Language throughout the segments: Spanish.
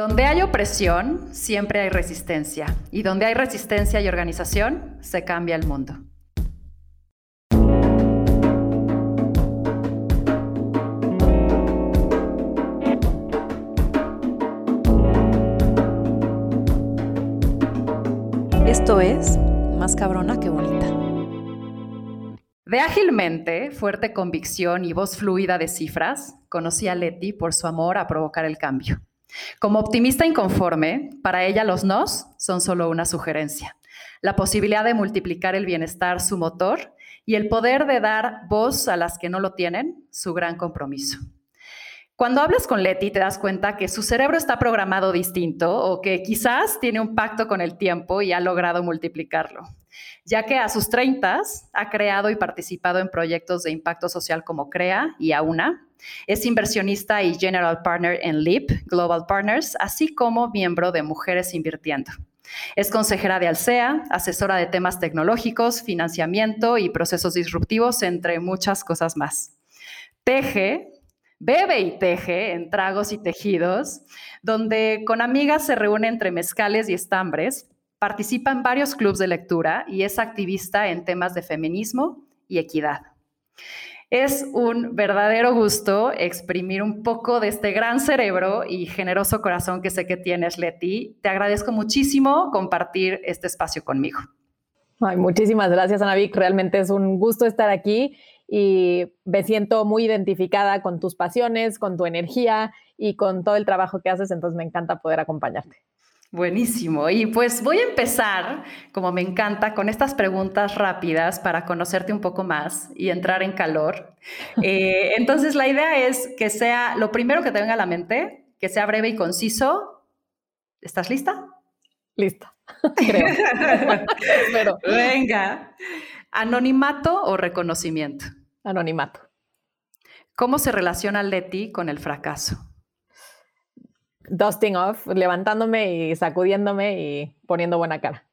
Donde hay opresión, siempre hay resistencia. Y donde hay resistencia y organización, se cambia el mundo. Esto es Más cabrona que bonita. De ágilmente, fuerte convicción y voz fluida de cifras, conocí a Leti por su amor a provocar el cambio. Como optimista inconforme, para ella los nos son solo una sugerencia. La posibilidad de multiplicar el bienestar, su motor, y el poder de dar voz a las que no lo tienen, su gran compromiso. Cuando hablas con Leti te das cuenta que su cerebro está programado distinto o que quizás tiene un pacto con el tiempo y ha logrado multiplicarlo, ya que a sus 30 ha creado y participado en proyectos de impacto social como CREA y AUNA. Es inversionista y general partner en LEAP Global Partners, así como miembro de Mujeres Invirtiendo. Es consejera de Alsea, asesora de temas tecnológicos, financiamiento y procesos disruptivos, entre muchas cosas más. Teje bebe y teje en tragos y tejidos, donde con amigas se reúne entre mezcales y estambres, participa en varios clubes de lectura y es activista en temas de feminismo y equidad. Es un verdadero gusto exprimir un poco de este gran cerebro y generoso corazón que sé que tienes, Leti. Te agradezco muchísimo compartir este espacio conmigo. Ay, muchísimas gracias, Vic. Realmente es un gusto estar aquí y me siento muy identificada con tus pasiones, con tu energía y con todo el trabajo que haces, entonces me encanta poder acompañarte. Buenísimo. Y pues voy a empezar, como me encanta, con estas preguntas rápidas para conocerte un poco más y entrar en calor. Eh, entonces, la idea es que sea lo primero que te venga a la mente, que sea breve y conciso. ¿Estás lista? Lista. Creo. Venga. ¿Anonimato o reconocimiento? Anonimato. ¿Cómo se relaciona Leti con el fracaso? Dusting off, levantándome y sacudiéndome y poniendo buena cara.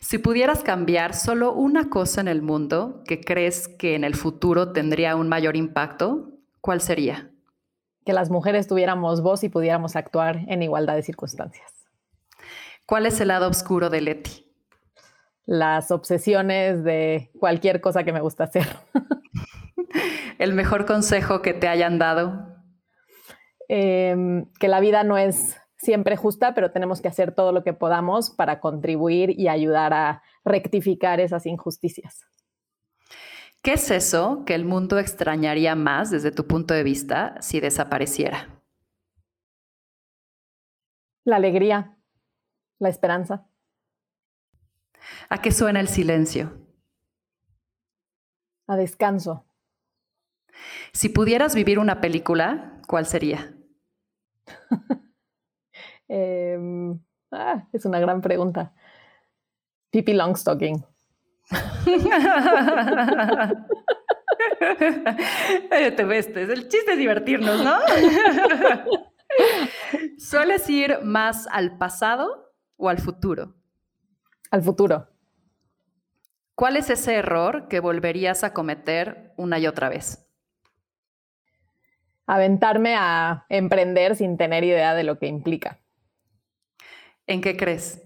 Si pudieras cambiar solo una cosa en el mundo que crees que en el futuro tendría un mayor impacto, ¿cuál sería? Que las mujeres tuviéramos voz y pudiéramos actuar en igualdad de circunstancias. ¿Cuál es el lado oscuro de Leti? las obsesiones de cualquier cosa que me gusta hacer. ¿El mejor consejo que te hayan dado? Em, que la vida no es siempre justa, pero tenemos que hacer todo lo que podamos para contribuir y ayudar a rectificar esas injusticias. ¿Qué es eso que el mundo extrañaría más desde tu punto de vista si desapareciera? La alegría, la esperanza. ¿A qué suena el silencio? A descanso. Si pudieras vivir una película, ¿cuál sería? Em, ah, es una gran pregunta. Pippi Longstocking. Te ves, el chiste es divertirnos, ¿no? ¿Sueles ir más al pasado o al futuro? Al futuro. ¿Cuál es ese error que volverías a cometer una y otra vez? Aventarme a emprender sin tener idea de lo que implica. ¿En qué crees?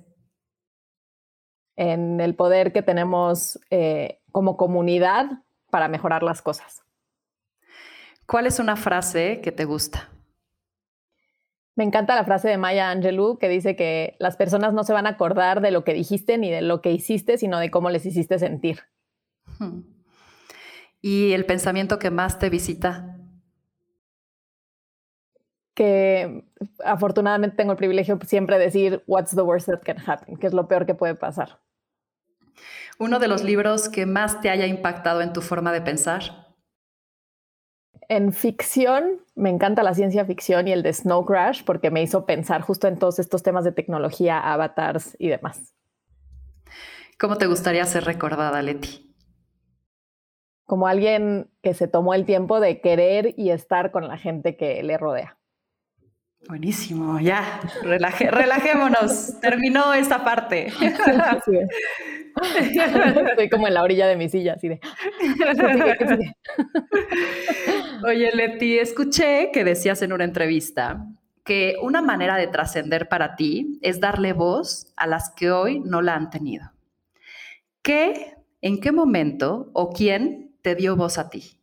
En el poder que tenemos eh, como comunidad para mejorar las cosas. ¿Cuál es una frase que te gusta? Me encanta la frase de Maya Angelou que dice que las personas no se van a acordar de lo que dijiste ni de lo que hiciste, sino de cómo les hiciste sentir. Hmm. ¿Y el pensamiento que más te visita? Que afortunadamente tengo el privilegio siempre de decir, What's the worst that can happen? ¿Qué es lo peor que puede pasar? Uno de los libros que más te haya impactado en tu forma de pensar. En ficción, me encanta la ciencia ficción y el de Snow Crash porque me hizo pensar justo en todos estos temas de tecnología, avatars y demás. ¿Cómo te gustaría ser recordada, Leti? Como alguien que se tomó el tiempo de querer y estar con la gente que le rodea. Buenísimo, ya, relajémonos, terminó esta parte. Estoy como en la orilla de mi silla, así de. Oye, Leti, escuché que decías en una entrevista que una manera de trascender para ti es darle voz a las que hoy no la han tenido. ¿Qué, en qué momento o quién te dio voz a ti?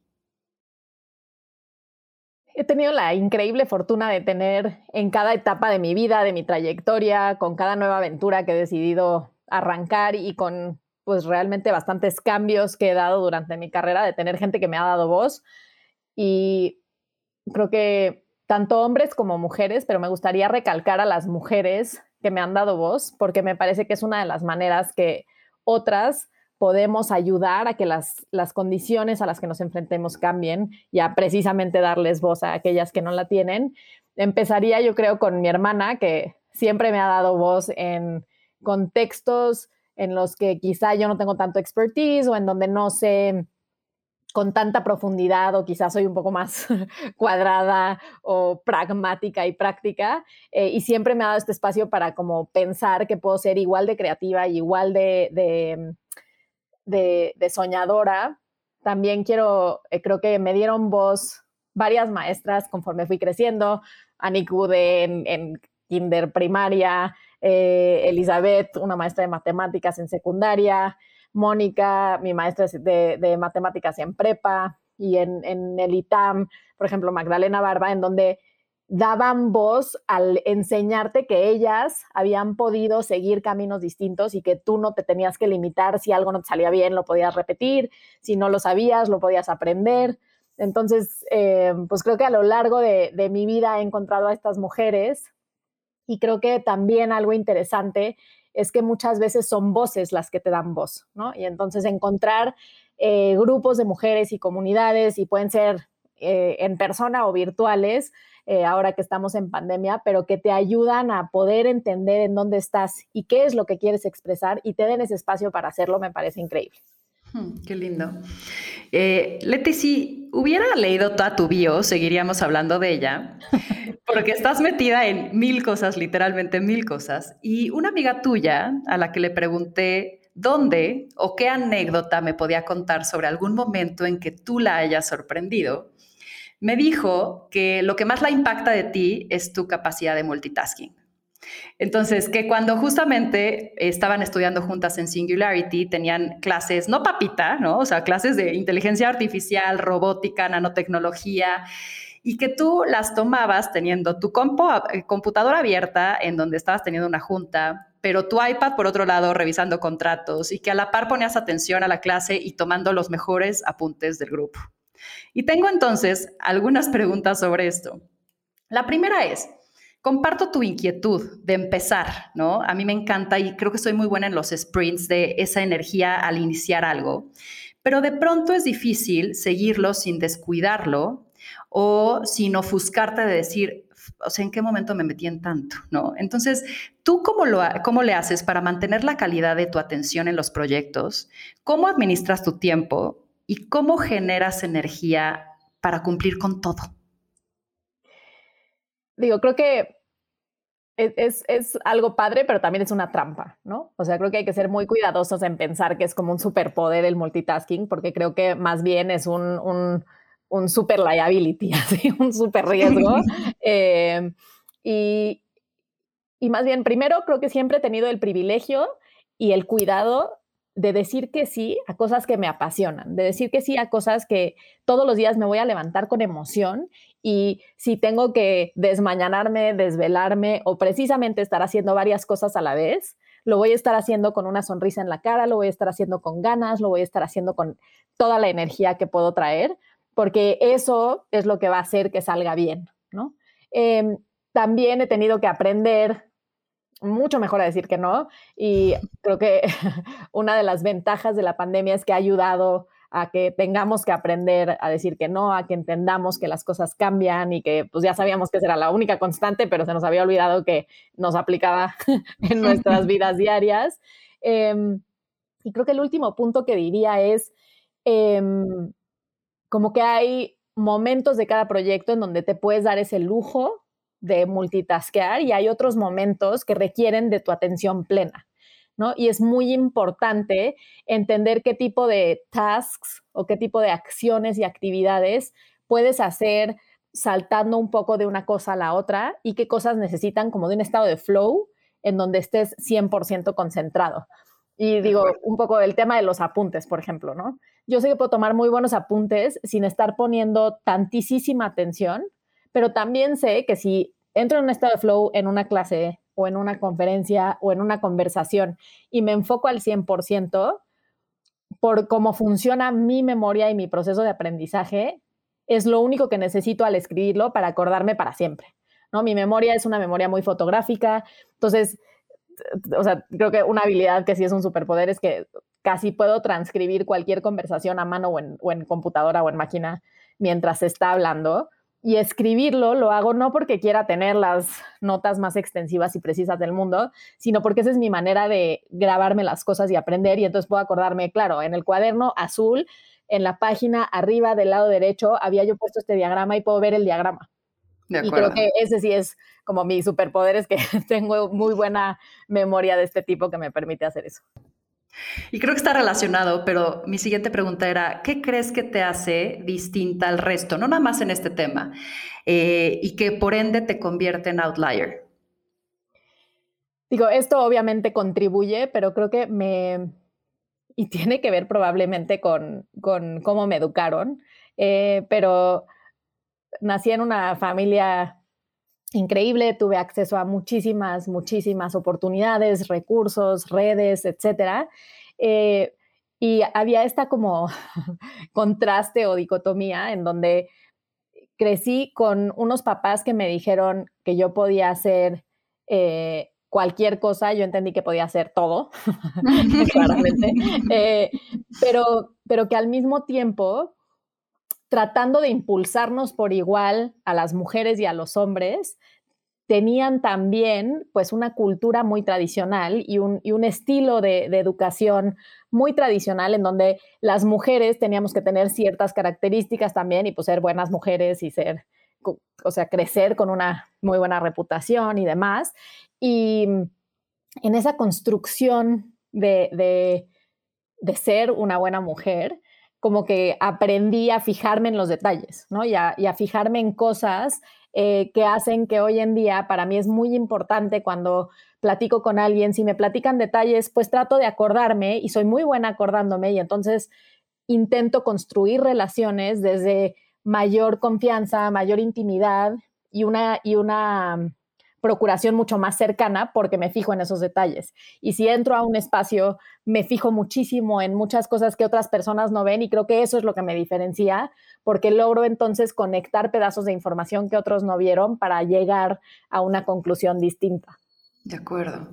He tenido la increíble fortuna de tener en cada etapa de mi vida, de mi trayectoria, con cada nueva aventura que he decidido arrancar y con pues realmente bastantes cambios que he dado durante mi carrera, de tener gente que me ha dado voz. Y creo que tanto hombres como mujeres, pero me gustaría recalcar a las mujeres que me han dado voz, porque me parece que es una de las maneras que otras podemos ayudar a que las, las condiciones a las que nos enfrentemos cambien y a precisamente darles voz a aquellas que no la tienen. Empezaría yo creo con mi hermana, que siempre me ha dado voz en contextos en los que quizá yo no tengo tanto expertise o en donde no sé con tanta profundidad o quizás soy un poco más cuadrada o pragmática y práctica eh, y siempre me ha dado este espacio para como pensar que puedo ser igual de creativa y igual de, de, soñadora. También quiero, eh, creo que me dieron voz varias maestras conforme fui creciendo, Anik Bude en, en kinder primaria, eh, Elizabeth, una maestra de matemáticas en secundaria, Mónica, mi maestra de, matemáticas en prepa, y en, el ITAM, por ejemplo, Magdalena Barba, en donde daban voz al enseñarte que ellas habían podido seguir caminos distintos y que tú no te tenías que limitar, si algo no te salía bien, lo podías repetir, si no lo sabías, lo podías aprender. Entonces, eh, pues creo que a lo largo de, mi vida he encontrado a estas mujeres y creo que también algo interesante es que muchas veces son voces las que te dan voz, ¿no? Y entonces encontrar eh, grupos de mujeres y comunidades, y pueden ser eh, en persona o virtuales, eh, ahora que estamos en pandemia, pero que te ayudan a poder entender en dónde estás y qué es lo que quieres expresar y te den ese espacio para hacerlo, me parece increíble. Hmm, qué lindo. Leti, si hubiera leído toda tu bio, seguiríamos hablando de ella, porque estás metida en mil cosas, literalmente mil cosas. Y una amiga tuya a la que le pregunté dónde o qué anécdota me podía contar sobre algún momento en que tú la hayas sorprendido, me dijo que lo que más la impacta de ti es tu capacidad de multitasking. Entonces, que cuando justamente estaban estudiando juntas en Singularity, tenían clases, no papita, ¿no? O sea, clases de inteligencia artificial, robótica, nanotecnología, y que tú las tomabas teniendo tu eh, computadora abierta en donde estabas teniendo una junta, pero tu iPad por otro lado revisando contratos y que a la par ponías atención a la clase y tomando los mejores apuntes del grupo. Y tengo entonces algunas preguntas sobre esto. La primera es, comparto tu inquietud de empezar, ¿no? A mí me encanta y creo que soy muy buena en los sprints de esa energía al iniciar algo, pero de pronto es difícil seguirlo sin descuidarlo o sin ofuscarte de decir, o sea, ¿en qué momento me metí en tanto? ¿No? Entonces, ¿tú cómo, lo, cómo le haces para mantener la calidad de tu atención en los proyectos? ¿Cómo administras tu tiempo? ¿Y cómo generas energía para cumplir con todo? Digo, creo que es, es, algo padre, pero también es una trampa, ¿no? O sea, creo que hay que ser muy cuidadosos en pensar que es como un superpoder el multitasking, porque creo que más bien es un un super liability, así, un super riesgo. Eh, y, y más bien, primero creo que siempre he tenido el privilegio y el cuidado de decir que sí a cosas que me apasionan, de decir que sí a cosas que todos los días me voy a levantar con emoción y si tengo que desmañanarme, desvelarme o precisamente estar haciendo varias cosas a la vez, lo voy a estar haciendo con una sonrisa en la cara, lo voy a estar haciendo con ganas, lo voy a estar haciendo con toda la energía que puedo traer, porque eso es lo que va a hacer que salga bien, ¿no? Em, también he tenido que aprender mucho mejor a decir que no y creo que una de las ventajas de la pandemia es que ha ayudado a que tengamos que aprender a decir que no, a que entendamos que las cosas cambian y que pues ya sabíamos que esa era la única constante, pero se nos había olvidado que nos aplicaba en nuestras vidas diarias. Em, y creo que el último punto que diría es, em, como que hay momentos de cada proyecto en donde te puedes dar ese lujo de multitaskear y hay otros momentos que requieren de tu atención plena, ¿no? Y es muy importante entender qué tipo de tasks o qué tipo de acciones y actividades puedes hacer saltando un poco de una cosa a la otra y qué cosas necesitan como de un estado de flow en donde estés 100% concentrado. Y digo, un poco el tema de los apuntes, por ejemplo, ¿no? Yo sé que puedo tomar muy buenos apuntes sin estar poniendo tantísima atención, pero también sé que si entro en un estado de flow en una clase o en una conferencia o en una conversación y me enfoco al 100% por cómo funciona mi memoria y mi proceso de aprendizaje, es lo único que necesito al escribirlo para acordarme para siempre. ¿no? Mi memoria es una memoria muy fotográfica, entonces, o sea, creo que una habilidad que sí es un superpoder es que casi puedo transcribir cualquier conversación a mano o en, o en computadora o en máquina mientras se está hablando y escribirlo lo hago no porque quiera tener las notas más extensivas y precisas del mundo, sino porque esa es mi manera de grabarme las cosas y aprender y entonces puedo acordarme, claro, en el cuaderno azul, en la página arriba del lado derecho, había yo puesto este diagrama y puedo ver el diagrama. y creo que ese sí es como mi superpoder, es que tengo muy buena memoria de este tipo que me permite hacer eso. Y creo que está relacionado, pero mi siguiente pregunta era, ¿qué crees que te hace distinta al resto? No nada más en este tema, eh, y que por ende te convierte en outlier. Digo, esto obviamente contribuye, pero creo que me... Y tiene que ver probablemente con, con cómo me educaron, eh, pero nací en una familia increíble, tuve acceso a muchísimas, muchísimas oportunidades, recursos, redes, etcétera. Eh, y había esta como contraste o dicotomía en donde crecí con unos papás que me dijeron que yo podía hacer eh, cualquier cosa, yo entendí que podía hacer todo, claramente, eh, pero, pero que al mismo tiempo tratando de impulsarnos por igual a las mujeres y a los hombres, tenían también pues una cultura muy tradicional y un, estilo de, educación muy tradicional en donde las mujeres teníamos que tener ciertas características también y pues ser buenas mujeres y ser, o sea, crecer con una muy buena reputación y demás. Y en esa construcción de, de, de ser una buena mujer, como que aprendí a fijarme en los detalles, ¿no? Y a, fijarme en cosas eh, que hacen que hoy en día para mí es muy importante cuando platico con alguien, si me platican detalles, pues trato de acordarme y soy muy buena acordándome y entonces intento construir relaciones desde mayor confianza, mayor intimidad y una, y una procuración mucho más cercana porque me fijo en esos detalles. Y si entro a un espacio, me fijo muchísimo en muchas cosas que otras personas no ven y creo que eso es lo que me diferencia porque logro entonces conectar pedazos de información que otros no vieron para llegar a una conclusión distinta. De acuerdo.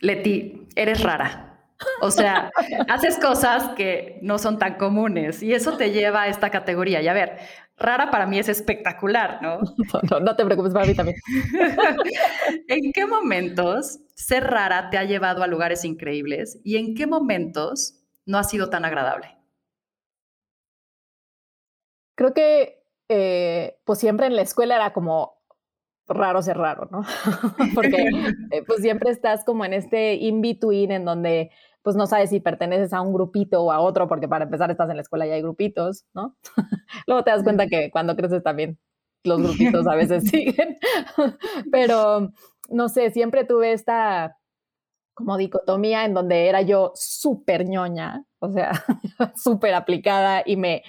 Leti, eres rara. O sea, haces cosas que no son tan comunes y eso te lleva a esta categoría. Y a ver, rara para mí es espectacular, ¿no? No, te preocupes, para mí también. ¿En qué momentos ser rara te ha llevado a lugares increíbles y en qué momentos no ha sido tan agradable? Creo que eh, pues siempre en la escuela era como raro ser raro, ¿no? Porque eh, pues siempre estás como en este in-between en donde pues no sabes si perteneces a un grupito o a otro, porque para empezar estás en la escuela y hay grupitos, ¿no? Luego te das cuenta que cuando creces también los grupitos a veces siguen, pero no sé, siempre tuve esta como dicotomía en donde era yo súper ñoña, o sea, súper aplicada y me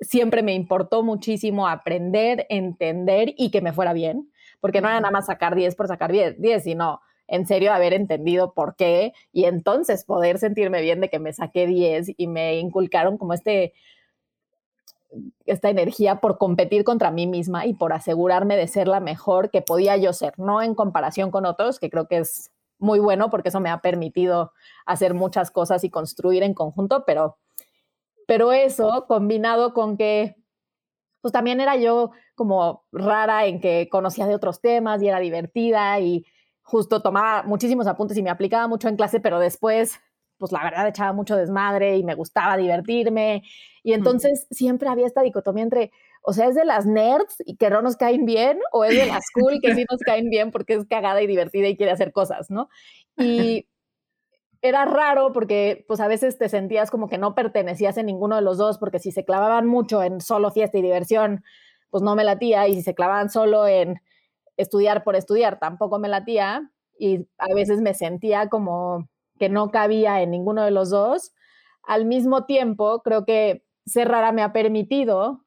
siempre me importó muchísimo aprender, entender y que me fuera bien, porque no era nada más sacar 10 por sacar 10, 10 sino en serio haber entendido por qué y entonces poder sentirme bien de que me saqué 10 y me inculcaron como este esta energía por competir contra mí misma y por asegurarme de ser la mejor que podía yo ser, no en comparación con otros, que creo que es muy bueno porque eso me ha permitido hacer muchas cosas y construir en conjunto, pero, pero eso combinado con que pues también era yo como rara en que conocía de otros temas y era divertida y justo tomaba muchísimos apuntes y me aplicaba mucho en clase, pero después, pues la verdad echaba mucho desmadre y me gustaba divertirme. Y entonces siempre había esta dicotomía entre, o sea, es de las nerds y que no nos caen bien, o es de las cool que sí nos caen bien porque es cagada y divertida y quiere hacer cosas, ¿no? Y era raro porque pues a veces te sentías como que no pertenecías en ninguno de los dos porque si se clavaban mucho en solo fiesta y diversión, pues no me latía y si se clavaban solo en estudiar por estudiar, tampoco me latía y a veces me sentía como que no cabía en ninguno de los dos. Al mismo tiempo, creo que ser rara me ha permitido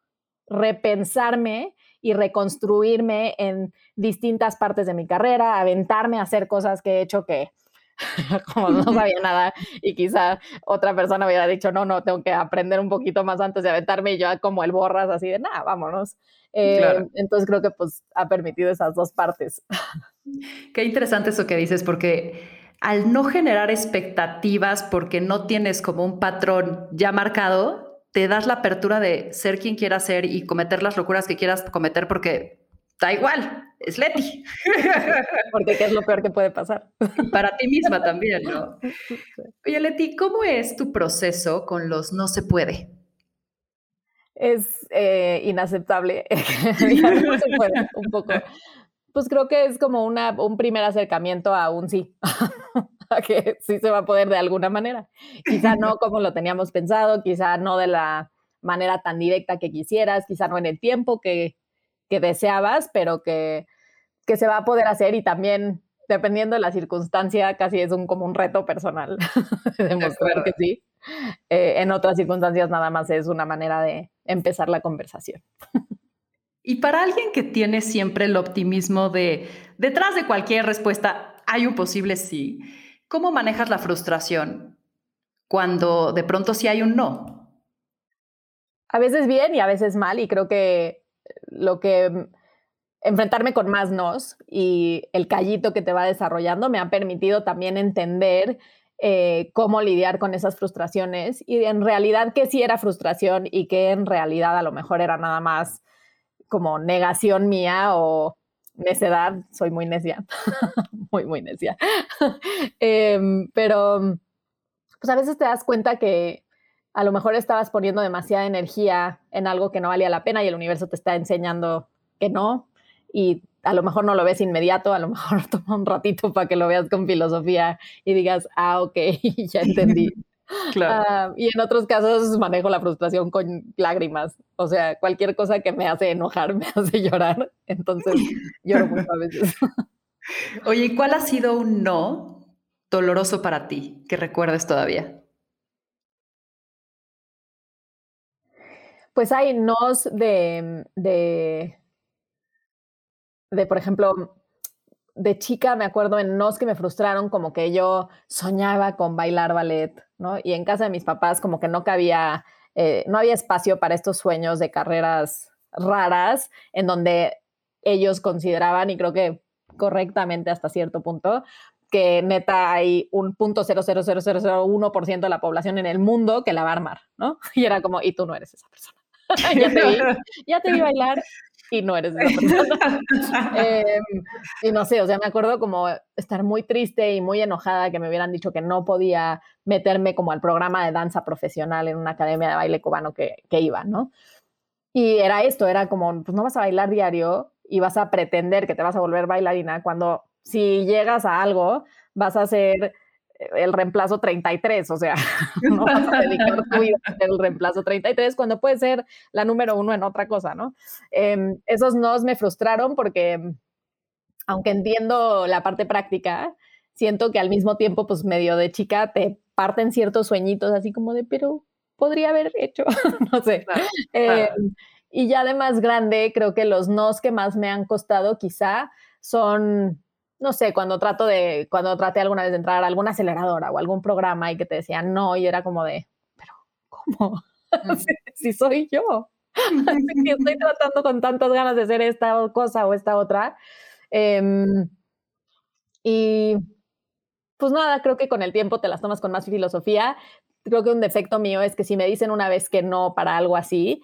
repensarme y reconstruirme en distintas partes de mi carrera, aventarme a hacer cosas que he hecho que como no sabía nada y quizá otra persona hubiera dicho, no, no, tengo que aprender un poquito más antes de aventarme y yo como el borras así de, nada, vámonos. Eh, entonces creo que pues ha permitido esas dos partes. Qué interesante eso que dices, porque al no generar expectativas porque no tienes como un patrón ya marcado, te das la apertura de ser quien quieras ser y cometer las locuras que quieras cometer porque da igual, es Leti. Porque ¿qué es lo peor que puede pasar? Para ti misma también, ¿no? Oye, Leti, ¿cómo es tu proceso con los no se puede? Es eh, inaceptable. no se puede, un poco. Pues creo que es como una, un primer acercamiento a un sí. que sí se va a poder de alguna manera. Quizá no como lo teníamos pensado, quizá no de la manera tan directa que quisieras, quizá no en el tiempo que, que deseabas, pero que, que se va a poder hacer y también dependiendo de la circunstancia, casi es un, como un reto personal demostrar que sí. Eh, en otras circunstancias nada más es una manera de empezar la conversación. Y para alguien que tiene siempre el optimismo de detrás de cualquier respuesta hay un posible sí, ¿Cómo manejas la frustración cuando de pronto sí hay un no? A veces bien y a veces mal y creo que lo que enfrentarme con más nos y el callito que te va desarrollando me ha permitido también entender eh, cómo lidiar con esas frustraciones y en realidad que sí era frustración y que en realidad a lo mejor era nada más como negación mía o necedad, soy muy necia, muy, muy necia. Em, pero pues a veces te das cuenta que a lo mejor estabas poniendo demasiada energía en algo que no valía la pena y el universo te está enseñando que no y a lo mejor no lo ves inmediato, a lo mejor toma un ratito para que lo veas con filosofía y digas, ah, ok, ya entendí. Claro. Ah, y en otros casos manejo la frustración con lágrimas. O sea, cualquier cosa que me hace enojar me hace llorar. Entonces lloro mucho a veces. Oye, ¿y cuál ha sido un no doloroso para ti que recuerdes todavía? Pues hay nos de, de, por ejemplo, de chica me acuerdo en nos que me frustraron como que yo soñaba con bailar ballet, ¿no? Y en casa de mis papás como que no cabía, eh, no había espacio para estos sueños de carreras raras en donde ellos consideraban, y creo que correctamente hasta cierto punto, que neta hay un punto ciento de la población en el mundo que la va a armar, ¿no? Y era como, y tú no eres esa persona. ya, te vi, ya te vi bailar, y no eres esa persona. Em, y no sé, o sea, me acuerdo como estar muy triste y muy enojada que me hubieran dicho que no podía meterme como al programa de danza profesional en una academia de baile cubano que, que iba, ¿no? Y era esto, era como, pues no vas a bailar diario y vas a pretender que te vas a volver bailarina cuando si llegas a algo vas a ser el reemplazo 33, o sea, no vas a dedicar tu vida reemplazo 33 cuando puede ser la número uno en otra cosa, ¿no? Em, esos nos me frustraron porque, aunque entiendo la parte práctica, siento que al mismo tiempo, pues medio de chica, te parten ciertos sueñitos así como de, pero podría haber hecho, no sé. Em, y ya de más grande, creo que los nos que más me han costado quizá son no sé, cuando trato de, cuando traté alguna vez de entrar a alguna aceleradora o algún programa y que te decían no, y era como de, pero ¿cómo? si soy yo. estoy tratando con tantas ganas de hacer esta cosa o esta otra. Em, y pues nada, creo que con el tiempo te las tomas con más filosofía. Creo que un defecto mío es que si me dicen una vez que no para algo así,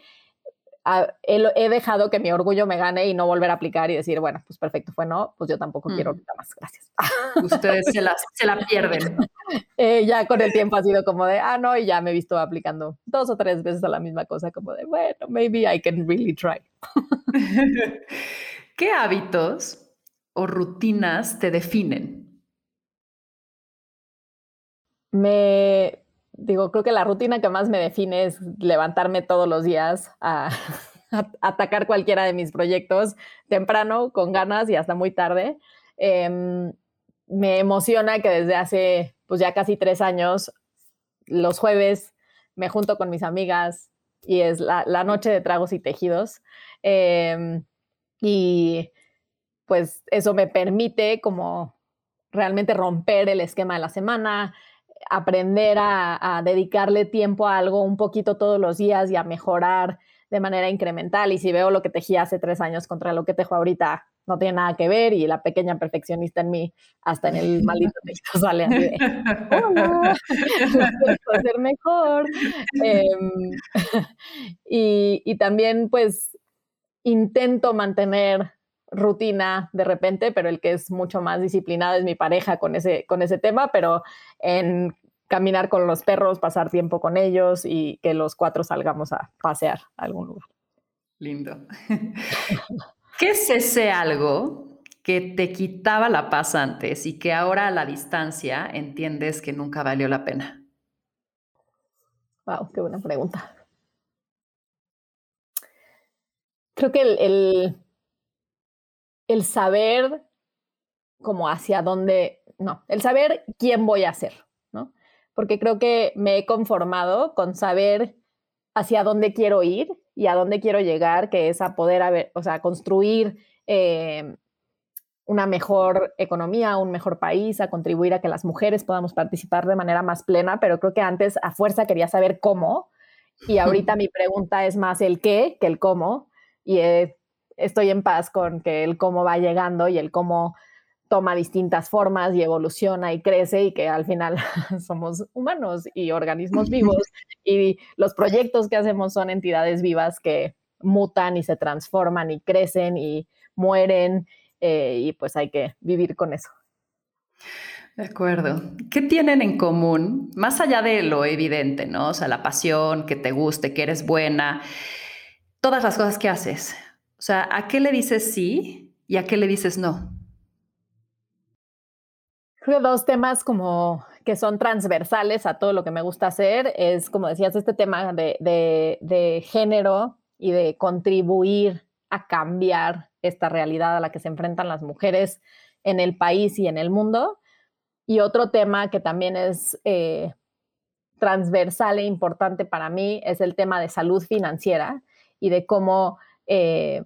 he, dejado que mi orgullo me gane y no volver a aplicar y decir, bueno, pues perfecto, fue no, pues yo tampoco quiero más, gracias. Ustedes se, la pierden. Eh, ya con el tiempo ha sido como de, ah, no, y ya me he visto aplicando dos o tres veces a la misma cosa, como de, bueno, maybe I can really try. ¿Qué hábitos o rutinas te definen? Me, digo, creo que la rutina que más me define es levantarme todos los días a, atacar cualquiera de mis proyectos temprano, con ganas y hasta muy tarde. Em, me emociona que desde hace pues ya casi tres años, los jueves me junto con mis amigas y es la, noche de tragos y tejidos. Em, y pues eso me permite como realmente romper el esquema de la semana, aprender a, dedicarle tiempo a algo un poquito todos los días y a mejorar de manera incremental. Y si veo lo que tejí hace tres años contra lo que tejo ahorita, no tiene nada que ver y la pequeña perfeccionista en mí, hasta en el maldito texto sale así de, hola, hacer mejor. Em, y, y también pues intento mantener rutina de repente, pero el que es mucho más disciplinado es mi pareja con ese, con ese tema, pero en caminar con los perros, pasar tiempo con ellos y que los cuatro salgamos a pasear a algún lugar. Lindo. ¿Qué es ese algo que te quitaba la paz antes y que ahora a la distancia entiendes que nunca valió la pena? Wow, qué buena pregunta. Creo que el, el, saber como hacia dónde, no, el saber quién voy a ser, ¿no? Porque creo que me he conformado con saber hacia dónde quiero ir y a dónde quiero llegar, que es a poder, haber, o sea, construir eh, una mejor economía, un mejor país, a contribuir a que las mujeres podamos participar de manera más plena, pero creo que antes a fuerza quería saber cómo y ahorita mi pregunta es más el qué que el cómo y estoy en paz con que el cómo va llegando y el cómo toma distintas formas y evoluciona y crece y que al final somos humanos y organismos vivos y los proyectos que hacemos son entidades vivas que mutan y se transforman y crecen y mueren eh, y pues hay que vivir con eso. De acuerdo. ¿Qué tienen en común, más allá de lo evidente, ¿no? O sea, la pasión, que te guste, que eres buena, todas las cosas que haces. Sea, ¿a qué le dices sí y a qué le dices no? Creo dos temas como que son transversales a todo lo que me gusta hacer es, como decías, este tema de, de, género y de contribuir a cambiar esta realidad a la que se enfrentan las mujeres en el país y en el mundo. Y otro tema que también es eh, transversal e importante para mí es el tema de salud financiera y de cómo eh,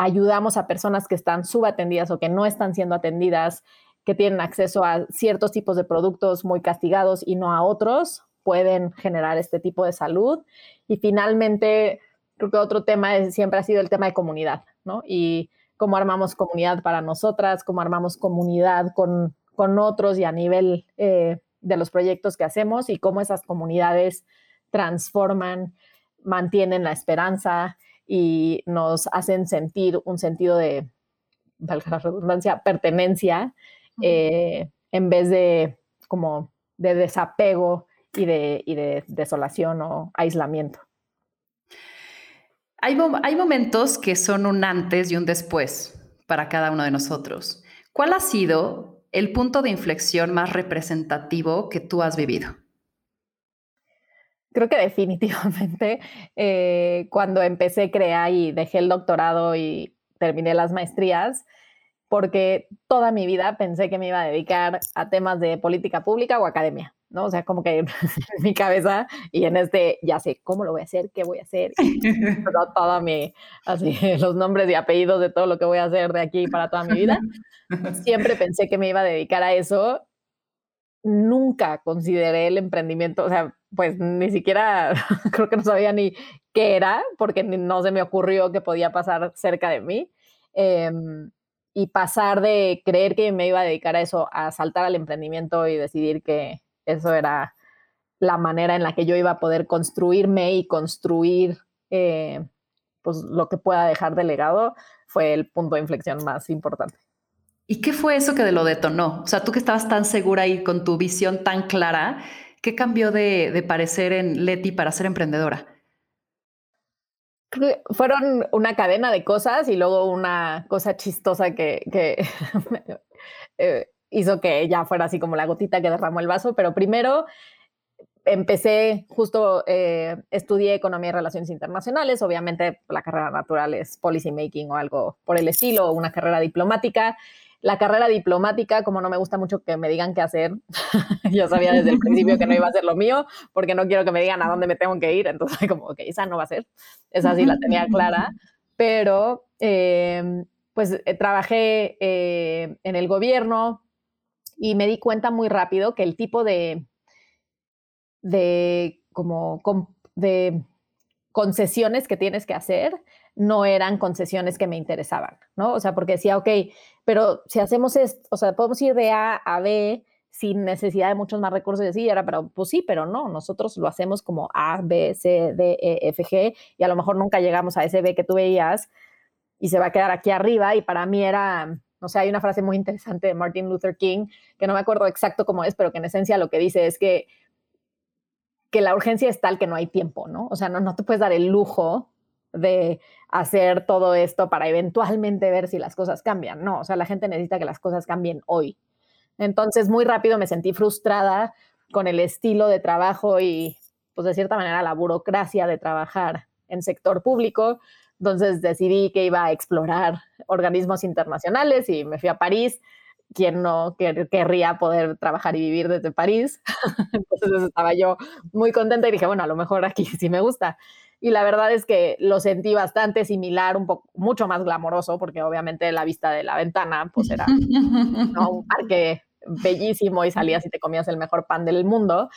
ayudamos a personas que están subatendidas o que no están siendo atendidas que tienen acceso a ciertos tipos de productos muy castigados y no a otros, pueden generar este tipo de salud. Y finalmente, creo que otro tema siempre ha sido el tema de comunidad, ¿no? Y cómo armamos comunidad para nosotras, cómo armamos comunidad con, con otros y a nivel eh, de los proyectos que hacemos y cómo esas comunidades transforman, mantienen la esperanza y nos hacen sentir un sentido de, valga la redundancia, pertenencia eh, en vez de como de desapego y de, de desolación o aislamiento. Hay, hay momentos que son un antes y un después para cada uno de nosotros. ¿Cuál ha sido el punto de inflexión más representativo que tú has vivido? Creo que definitivamente eh, cuando empecé a crear y dejé el doctorado y terminé las maestrías, porque toda mi vida pensé que me iba a dedicar a temas de política pública o academia, ¿no? O sea, como que en mi cabeza y en este, ya sé cómo lo voy a hacer, qué voy a hacer, todo, mi, así, los nombres y apellidos de todo lo que voy a hacer de aquí para toda mi vida. Siempre pensé que me iba a dedicar a eso. Nunca consideré el emprendimiento, o sea, pues ni siquiera creo que no sabía ni qué era, porque no se me ocurrió que podía pasar cerca de mí. Eh, y pasar de creer que me iba a dedicar a eso a saltar al emprendimiento y decidir que eso era la manera en la que yo iba a poder construirme y construir eh, pues lo que pueda dejar de legado fue el punto de inflexión más importante. ¿Y qué fue eso que lo detonó? O sea, tú que estabas tan segura y con tu visión tan clara, ¿qué cambió de, parecer en Leti para ser emprendedora? fueron una cadena de cosas y luego una cosa chistosa que, eh, hizo que ya fuera así como la gotita que derramó el vaso, pero primero empecé, justo eh, estudié economía y relaciones internacionales, obviamente la carrera natural es policy making o algo por el estilo, una carrera diplomática. La carrera diplomática, como no me gusta mucho que me digan qué hacer, yo sabía desde el principio que no iba a ser lo mío, porque no quiero que me digan a dónde me tengo que ir, entonces como, ok, esa no va a ser, esa sí la tenía clara, pero em, pues eh, trabajé eh, en el gobierno y me di cuenta muy rápido que el tipo de, de como de concesiones que tienes que hacer no eran concesiones que me interesaban, ¿no? O sea, porque decía, ok, pero si hacemos esto, o sea, podemos ir de A a B sin necesidad de muchos más recursos y así, era, pero pues sí, pero no, nosotros lo hacemos como A, B, C, D, E, F, G, y a lo mejor nunca llegamos a ese B que tú veías y se va a quedar aquí arriba, y para mí era, no sé, hay una frase muy interesante de Martin Luther King, que no me acuerdo exacto cómo es, pero que en esencia lo que dice es que que la urgencia es tal que no hay tiempo, ¿no? O sea, no, no te puedes dar el lujo de hacer todo esto para eventualmente ver si las cosas cambian, no, o sea, la gente necesita que las cosas cambien hoy. Entonces, muy rápido me sentí frustrada con el estilo de trabajo y, pues, de cierta manera, la burocracia de trabajar en sector público. Entonces decidí que iba a explorar organismos internacionales y me fui a París quien no querría poder trabajar y vivir desde París. Entonces estaba yo muy contenta y dije, bueno, a lo mejor aquí sí me gusta. Y la verdad es que lo sentí bastante similar, un poco, mucho más glamoroso, porque obviamente la vista de la ventana, pues era un parque bellísimo y salías y te comías el mejor pan del mundo.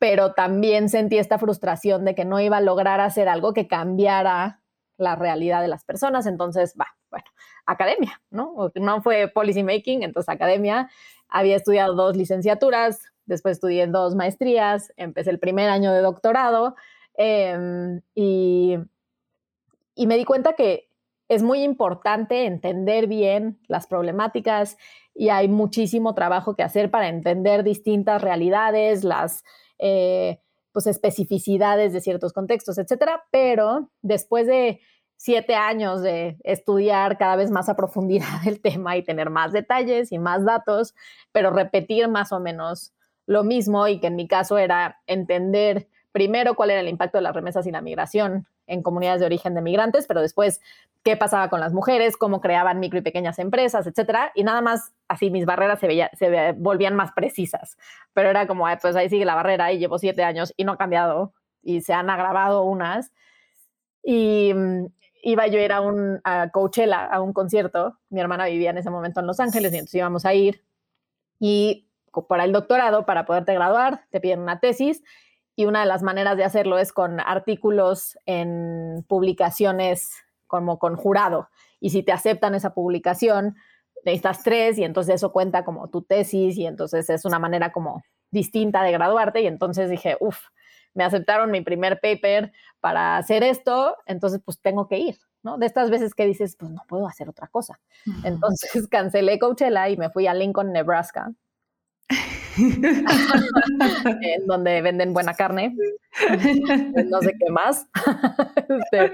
Pero también sentí esta frustración de que no iba a lograr hacer algo que cambiara la realidad de las personas. Entonces, va, bueno, academia, ¿no? No fue policy making, entonces academia. Había estudiado dos licenciaturas, después estudié dos maestrías, empecé el primer año de doctorado em, y, y me di cuenta que es muy importante entender bien las problemáticas y hay muchísimo trabajo que hacer para entender distintas realidades, las eh, pues, especificidades de ciertos contextos, etcétera. Pero después de siete años de estudiar cada vez más a profundidad el tema y tener más detalles y más datos, pero repetir más o menos lo mismo y que en mi caso era entender primero cuál era el impacto de las remesas y la migración en comunidades de origen de migrantes, pero después qué pasaba con las mujeres, cómo creaban micro y pequeñas empresas, etcétera, y nada más así mis barreras se, se volvían más precisas, pero era como, pues ahí sigue la barrera y llevo siete años y no ha cambiado y se han agravado unas. Y, mm, iba yo a ir un a Coachella, a un concierto. Mi hermana vivía en ese momento en Los Ángeles y entonces íbamos a ir. Y para el doctorado, para poderte graduar, te piden una tesis y una de las maneras de hacerlo es con artículos en publicaciones como con jurado. Y si te aceptan esa publicación, necesitas tres y entonces eso cuenta como tu tesis y entonces es una manera como distinta de graduarte. Y entonces dije, uff, me aceptaron mi primer paper para hacer esto, entonces pues tengo que ir, ¿no? De estas veces que dices, pues no puedo hacer otra cosa. Entonces cancelé Coachella y me fui a Lincoln, Nebraska. en donde venden buena carne, no sé qué más. Este,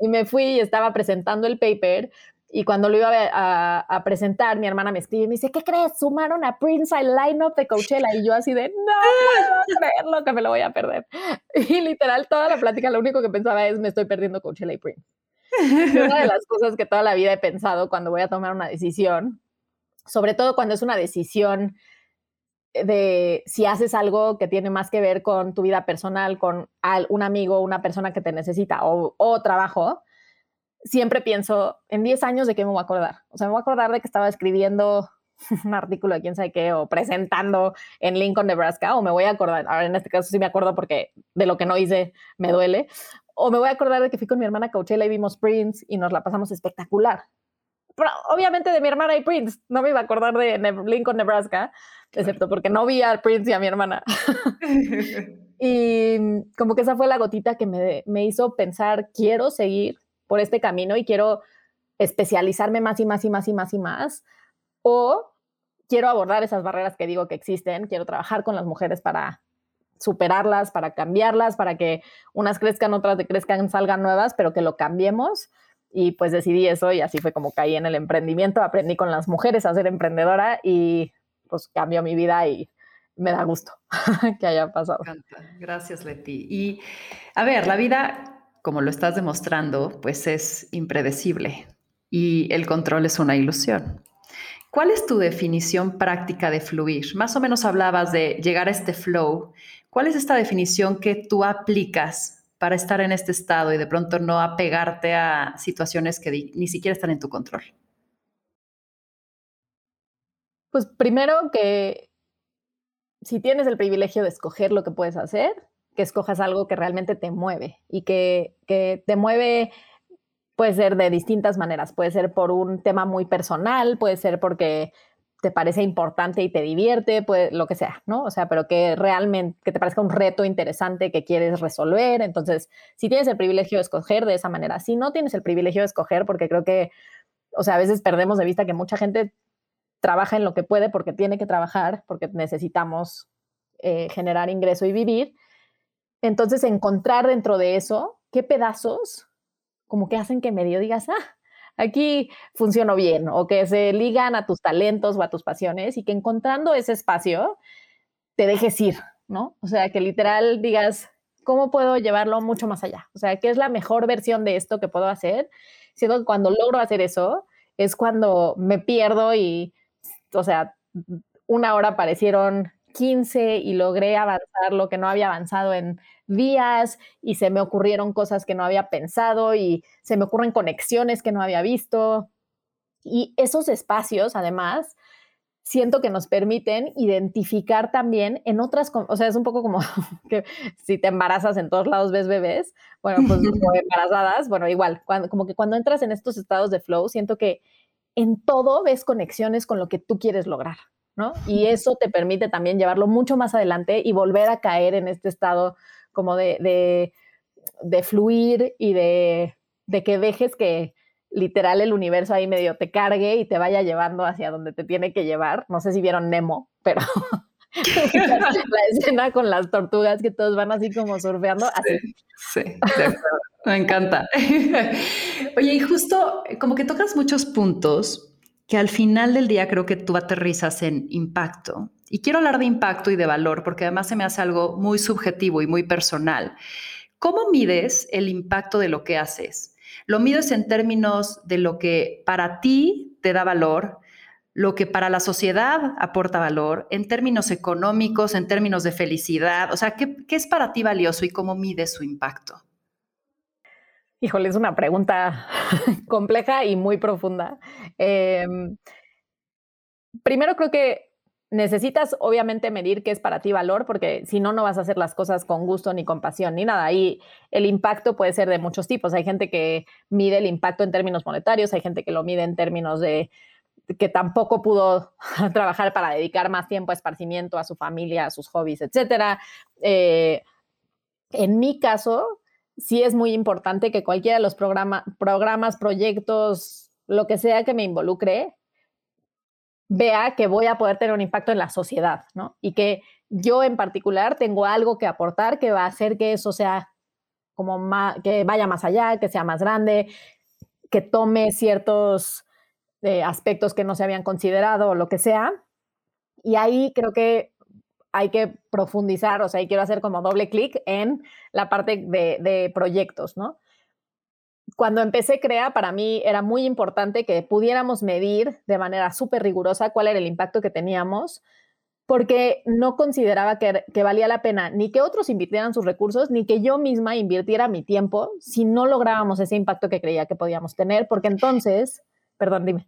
y me fui y estaba presentando el paper y cuando lo iba a, presentar, mi hermana me escribe y me dice, ¿qué crees? Sumaron a Prince al line-up de Coachella. Y yo así de, no puedo creerlo que me lo voy a perder. Y literal, toda la plática, lo único que pensaba es, me estoy perdiendo Coachella y Prince. una de las cosas que toda la vida he pensado cuando voy a tomar una decisión, sobre todo cuando es una decisión de si haces algo que tiene más que ver con tu vida personal, con un amigo, una persona que te necesita o, o trabajo, siempre pienso, en 10 años, ¿de qué me voy a acordar? O sea, me voy a acordar de que estaba escribiendo un artículo de quién sabe qué, o presentando en Lincoln, Nebraska, o me voy a acordar, ahora en este caso sí me acuerdo porque de lo que no hice me duele, o me voy a acordar de que fui con mi hermana a Coachella y vimos Prince y nos la pasamos espectacular. Pero obviamente de mi hermana y Prince, no me iba a acordar de Lincoln, Nebraska, excepto porque no vi a Prince y a mi hermana. y como que esa fue la gotita que me, me hizo pensar, quiero seguir por este camino y quiero especializarme más y más y más y más y más, o quiero abordar esas barreras que digo que existen, quiero trabajar con las mujeres para superarlas, para cambiarlas, para que unas crezcan, otras crezcan, salgan nuevas, pero que lo cambiemos. Y pues decidí eso y así fue como caí en el emprendimiento, aprendí con las mujeres a ser emprendedora y pues cambió mi vida y me da gusto que haya pasado. Gracias, Leti. Y a ver, la vida, como lo estás demostrando, pues es impredecible y el control es una ilusión. ¿Cuál es tu definición práctica de fluir? Más o menos hablabas de llegar a este flow. ¿Cuál es esta definición que tú aplicas para estar en este estado y de pronto no apegarte a situaciones que ni siquiera están en tu control? Pues primero que si tienes el privilegio de escoger lo que puedes hacer, que escojas algo que realmente te mueve y que, te mueve puede ser de distintas maneras, puede ser por un tema muy personal, puede ser porque te parece importante y te divierte, puede, lo que sea, ¿no? O sea, pero que realmente, que te parezca un reto interesante que quieres resolver. Entonces, si tienes el privilegio de escoger de esa manera, si no tienes el privilegio de escoger, porque creo que, o sea, a veces perdemos de vista que mucha gente trabaja en lo que puede porque tiene que trabajar, porque necesitamos eh, generar ingreso y vivir. Entonces, encontrar dentro de eso qué pedazos como que hacen que medio digas, ah, aquí funcionó bien, o que se ligan a tus talentos o a tus pasiones y que encontrando ese espacio te dejes ir, ¿no? O sea, que literal digas, ¿cómo puedo llevarlo mucho más allá? O sea, ¿qué es la mejor versión de esto que puedo hacer? Siendo que cuando logro hacer eso, es cuando me pierdo y, o sea, una hora parecieron 15 y logré avanzar lo que no había avanzado en días y se me ocurrieron cosas que no había pensado y se me ocurren conexiones que no había visto. Y esos espacios, además, siento que nos permiten identificar también en otras, o sea, es un poco como que si te embarazas en todos lados ves bebés, bueno, pues embarazadas, bueno, igual, cuando, como que cuando entras en estos estados de flow, siento que en todo ves conexiones con lo que tú quieres lograr. ¿no? Y eso te permite también llevarlo mucho más adelante y volver a caer en este estado como de, de, fluir y de, de que dejes que literal el universo ahí medio te cargue y te vaya llevando hacia donde te tiene que llevar. No sé si vieron Nemo, pero la escena con las tortugas que todos van así como surfeando, así. Sí, me encanta. Oye, y justo como que tocas muchos puntos que al final del día creo que tú aterrizas en impacto. Y quiero hablar de impacto y de valor, porque además se me hace algo muy subjetivo y muy personal. ¿Cómo mides el impacto de lo que haces? ¿Lo mides en términos de lo que para ti te da valor, lo que para la sociedad aporta valor, en términos económicos, en términos de felicidad? O sea, ¿qué, qué es para ti valioso y cómo mides su impacto? Híjole, es una pregunta compleja y muy profunda. Em, primero creo que necesitas obviamente medir qué es para ti valor, porque si no, no vas a hacer las cosas con gusto ni con pasión ni nada. Y el impacto puede ser de muchos tipos. Hay gente que mide el impacto en términos monetarios, hay gente que lo mide en términos de que tampoco pudo trabajar para dedicar más tiempo a esparcimiento, a su familia, a sus hobbies, etc. Eh, en mi caso, sí es muy importante que cualquiera de los programas, proyectos, lo que sea que me involucre, vea que voy a poder tener un impacto en la sociedad, ¿no? Y que yo en particular tengo algo que aportar que va a hacer que eso sea como más, que vaya más allá, que sea más grande, que tome ciertos eh, aspectos que no se habían considerado o lo que sea. Y ahí creo que hay que profundizar, o sea, y quiero hacer como doble clic en la parte de, proyectos, ¿no? Cuando empecé CREA, para mí era muy importante que pudiéramos medir de manera súper rigurosa cuál era el impacto que teníamos, porque no consideraba que, que, valía la pena ni que otros invirtieran sus recursos, ni que yo misma invirtiera mi tiempo si no lográbamos ese impacto que creía que podíamos tener, porque entonces Perdón, dime.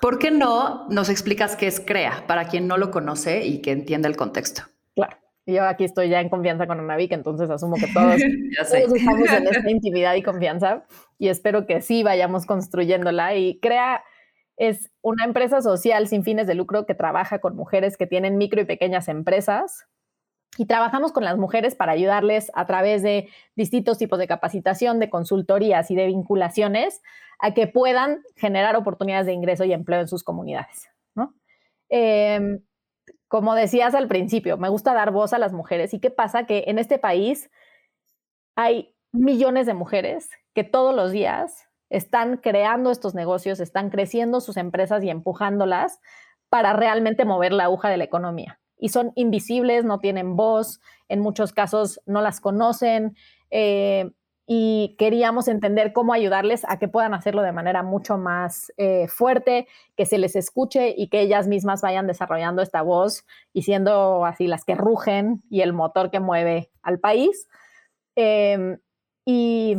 ¿Por qué no nos explicas qué es CREA para quien no lo conoce y que entienda el contexto? Claro. Yo aquí estoy ya en confianza con Anavik, entonces asumo que todos, todos estamos en esta intimidad y confianza y espero que sí vayamos construyéndola. Y CREA es una empresa social sin fines de lucro que trabaja con mujeres que tienen micro y pequeñas empresas y trabajamos con las mujeres para ayudarles a través de distintos tipos de capacitación, de consultorías y de vinculaciones a que puedan generar oportunidades de ingreso y empleo en sus comunidades. Em, como decías al principio, me gusta dar voz a las mujeres. ¿Y qué pasa? Que en este país hay millones de mujeres que todos los días están creando estos negocios, están creciendo sus empresas y empujándolas para realmente mover la aguja de la economía y son invisibles, no tienen voz, en muchos casos no las conocen. Eh, y queríamos entender cómo ayudarles a que puedan hacerlo de manera mucho más eh, fuerte, que se les escuche y que ellas mismas vayan desarrollando esta voz y siendo así las que rugen y el motor que mueve al país. Em, y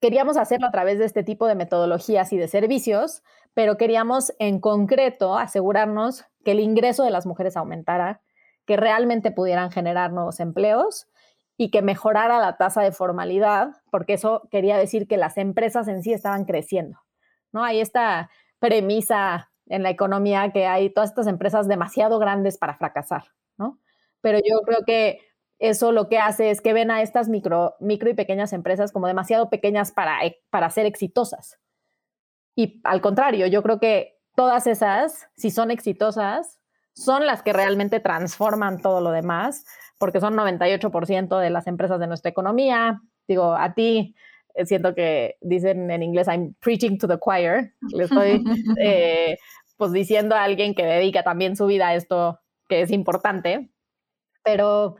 queríamos hacerlo a través de este tipo de metodologías y de servicios, pero queríamos en concreto asegurarnos que el ingreso de las mujeres aumentara, que realmente pudieran generar nuevos empleos y que mejorara la tasa de formalidad, porque eso quería decir que las empresas en sí estaban creciendo. ¿no? Hay esta premisa en la economía que hay todas estas empresas demasiado grandes para fracasar, ¿no? Pero yo creo que eso lo que hace es que ven a estas micro, micro y pequeñas empresas como demasiado pequeñas para, e, para ser exitosas. Y al contrario, yo creo que todas esas, si son exitosas, son las que realmente transforman todo lo demás, porque son 98% de las empresas de nuestra economía. Digo, a ti eh, siento que dicen en inglés, I'm preaching to the choir. Le estoy eh, pues diciendo a alguien que dedica también su vida a esto que es importante, pero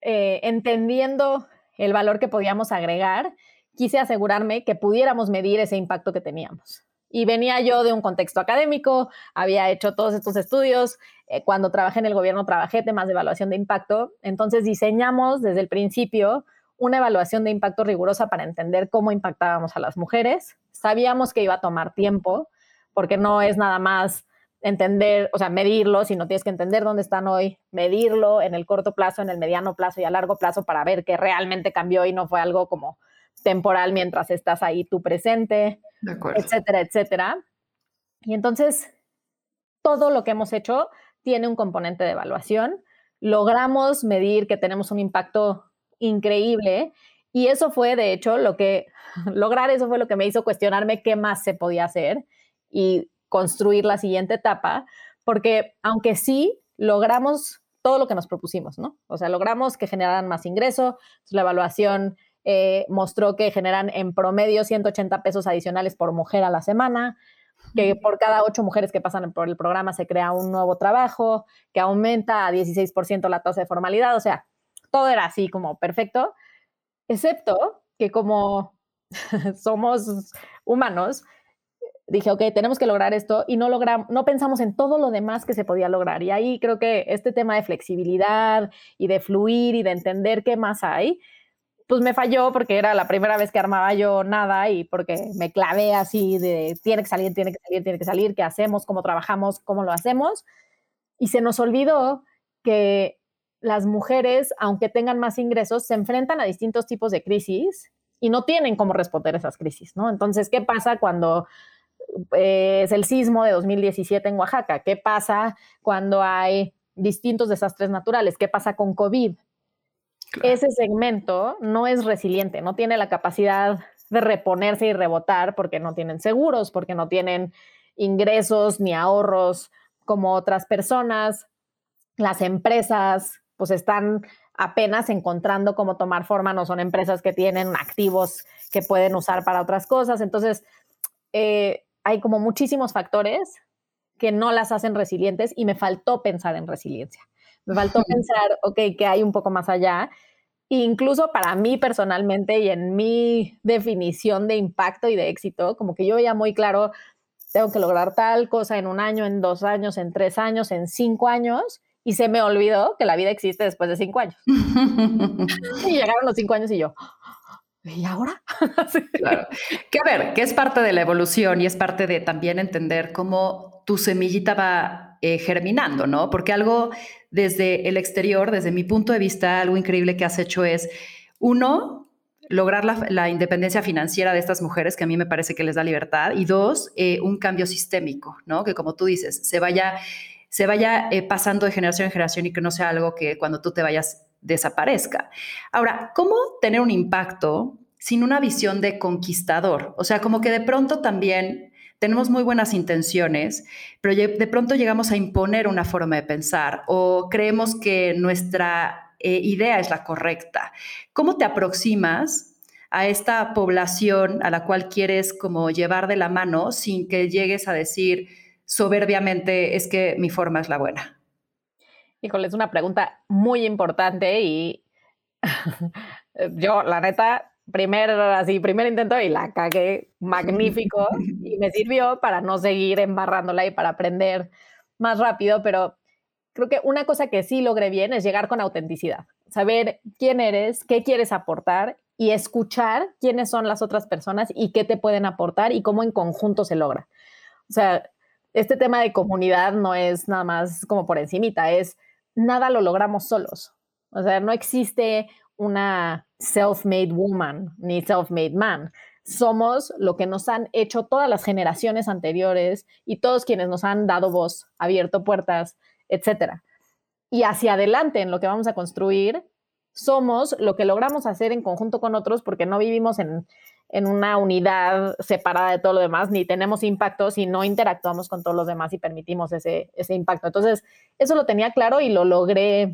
eh, entendiendo el valor que podíamos agregar, quise asegurarme que pudiéramos medir ese impacto que teníamos. Y venía yo de un contexto académico, había hecho todos estos estudios, eh, cuando trabajé en el gobierno trabajé temas de evaluación de impacto, entonces diseñamos desde el principio una evaluación de impacto rigurosa para entender cómo impactábamos a las mujeres. Sabíamos que iba a tomar tiempo, porque no es nada más entender, o sea, medirlo, sino tienes que entender dónde están hoy, medirlo en el corto plazo, en el mediano plazo y a largo plazo para ver que realmente cambió y no fue algo como temporal mientras estás ahí tú presente, etcétera, etcétera. Y entonces, todo lo que hemos hecho tiene un componente de evaluación. Logramos medir que tenemos un impacto increíble y eso fue, de hecho, lo que, lograr eso fue lo que me hizo cuestionarme qué más se podía hacer y construir la siguiente etapa, porque aunque sí logramos todo lo que nos propusimos, ¿no? O sea, logramos que generaran más ingreso, la evaluación eh, mostró que generan en promedio 180 pesos adicionales por mujer a la semana, que por cada ocho mujeres que pasan por el programa se crea un nuevo trabajo, que aumenta a 16% la tasa de formalidad, o sea, todo era así como perfecto, excepto que como somos humanos, dije, ok, tenemos que lograr esto y no logramos, no pensamos en todo lo demás que se podía lograr. Y ahí creo que este tema de flexibilidad y de fluir y de entender qué más hay, pues me falló porque era la primera vez que armaba yo nada y porque me clavé así de tiene que salir, tiene que salir, tiene que salir, qué hacemos, cómo trabajamos, cómo lo hacemos. Y se nos olvidó que las mujeres, aunque tengan más ingresos, se enfrentan a distintos tipos de crisis y no tienen cómo responder esas crisis, ¿no? Entonces, ¿qué pasa cuando eh, es el sismo de 2017 en Oaxaca? ¿Qué pasa cuando hay distintos desastres naturales? ¿Qué pasa con COVID? Ese segmento no es resiliente, no tiene la capacidad de reponerse y rebotar porque no tienen seguros, porque no tienen ingresos ni ahorros como otras personas. Las empresas pues están apenas encontrando cómo tomar forma, no son empresas que tienen activos que pueden usar para otras cosas. Entonces, eh, hay como muchísimos factores que no las hacen resilientes y me faltó pensar en resiliencia. Me faltó pensar, ok, que hay un poco más allá. Incluso para mí personalmente y en mi definición de impacto y de éxito, como que yo veía muy claro, tengo que lograr tal cosa en un año, en dos años, en tres años, en cinco años, y se me olvidó que la vida existe después de cinco años. y llegaron los cinco años y yo, ¿y ahora? claro. Que a ver, que es parte de la evolución y es parte de también entender cómo tu semillita va eh, germinando, ¿no? Porque algo desde el exterior, desde mi punto de vista, algo increíble que has hecho es, uno, lograr la, independencia financiera de estas mujeres, que a mí me parece que les da libertad, y dos, eh, un cambio sistémico, ¿no? Que como tú dices, se vaya, se vaya eh, pasando de generación en generación y que no sea algo que cuando tú te vayas desaparezca. Ahora, ¿cómo tener un impacto sin una visión de conquistador? O sea, como que de pronto también tenemos muy buenas intenciones, pero de pronto llegamos a imponer una forma de pensar o creemos que nuestra eh, idea es la correcta. ¿Cómo te aproximas a esta población a la cual quieres como llevar de la mano sin que llegues a decir soberbiamente es que mi forma es la buena? Híjole, es una pregunta muy importante y yo, la neta, primer, así, primer intento y la cagué magnífico y me sirvió para no seguir embarrándola y para aprender más rápido, pero creo que una cosa que sí logré bien es llegar con autenticidad, saber quién eres, qué quieres aportar y escuchar quiénes son las otras personas y qué te pueden aportar y cómo en conjunto se logra. O sea, este tema de comunidad no es nada más como por encimita, es nada lo logramos solos. O sea, no existe una self-made woman ni self-made man. Somos lo que nos han hecho todas las generaciones anteriores y todos quienes nos han dado voz, abierto puertas, etcétera. Y hacia adelante en lo que vamos a construir, somos lo que logramos hacer en conjunto con otros porque no vivimos en, en una unidad separada de todo lo demás, ni tenemos impacto si no interactuamos con todos los demás y permitimos ese, ese impacto. Entonces, eso lo tenía claro y lo logré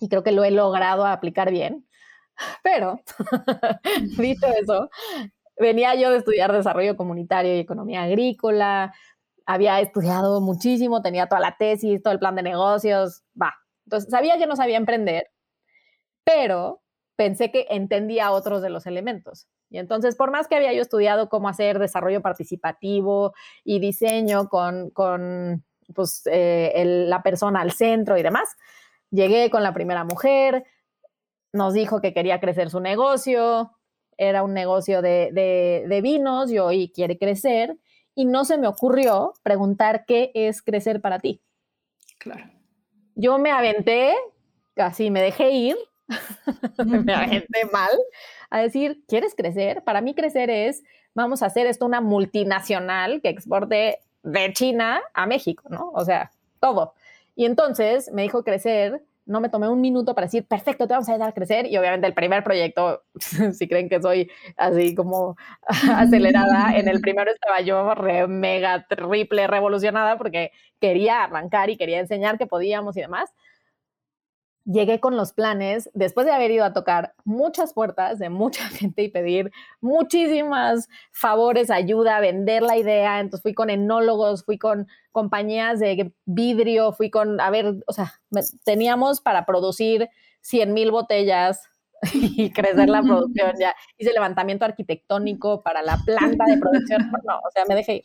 y creo que lo he logrado aplicar bien. Pero, dicho eso, venía yo de estudiar desarrollo comunitario y economía agrícola, había estudiado muchísimo, tenía toda la tesis, todo el plan de negocios, va. Entonces, sabía que no sabía emprender, pero pensé que entendía otros de los elementos. Y entonces, por más que había yo estudiado cómo hacer desarrollo participativo y diseño con, con pues, eh, la persona al centro y demás, llegué con la primera mujer, nos dijo que quería crecer su negocio, era un negocio de, de, de vinos, y hoy quiere crecer, y no se me ocurrió preguntar qué es crecer para ti. Claro. Yo me aventé, casi me dejé ir, me aventé mal, a decir, ¿quieres crecer? Para mí crecer es, vamos a hacer esto una multinacional que exporte de China a México, ¿no? O sea, todo. Y entonces me dijo crecer, no me tomé un minuto para decir, perfecto, te vamos a ayudar a crecer. Y obviamente el primer proyecto, si creen que soy así como acelerada, en el primero estaba yo re, mega, triple revolucionada porque quería arrancar y quería enseñar que podíamos y demás llegué con los planes después de haber ido a tocar muchas puertas de mucha gente y pedir muchísimas favores, ayuda, vender la idea. Entonces fui con enólogos, fui con compañías de vidrio, fui con, a ver, o sea, teníamos para producir 100 mil botellas y crecer la producción. Ya hice levantamiento arquitectónico para la planta de producción. No, o sea, me dejé ir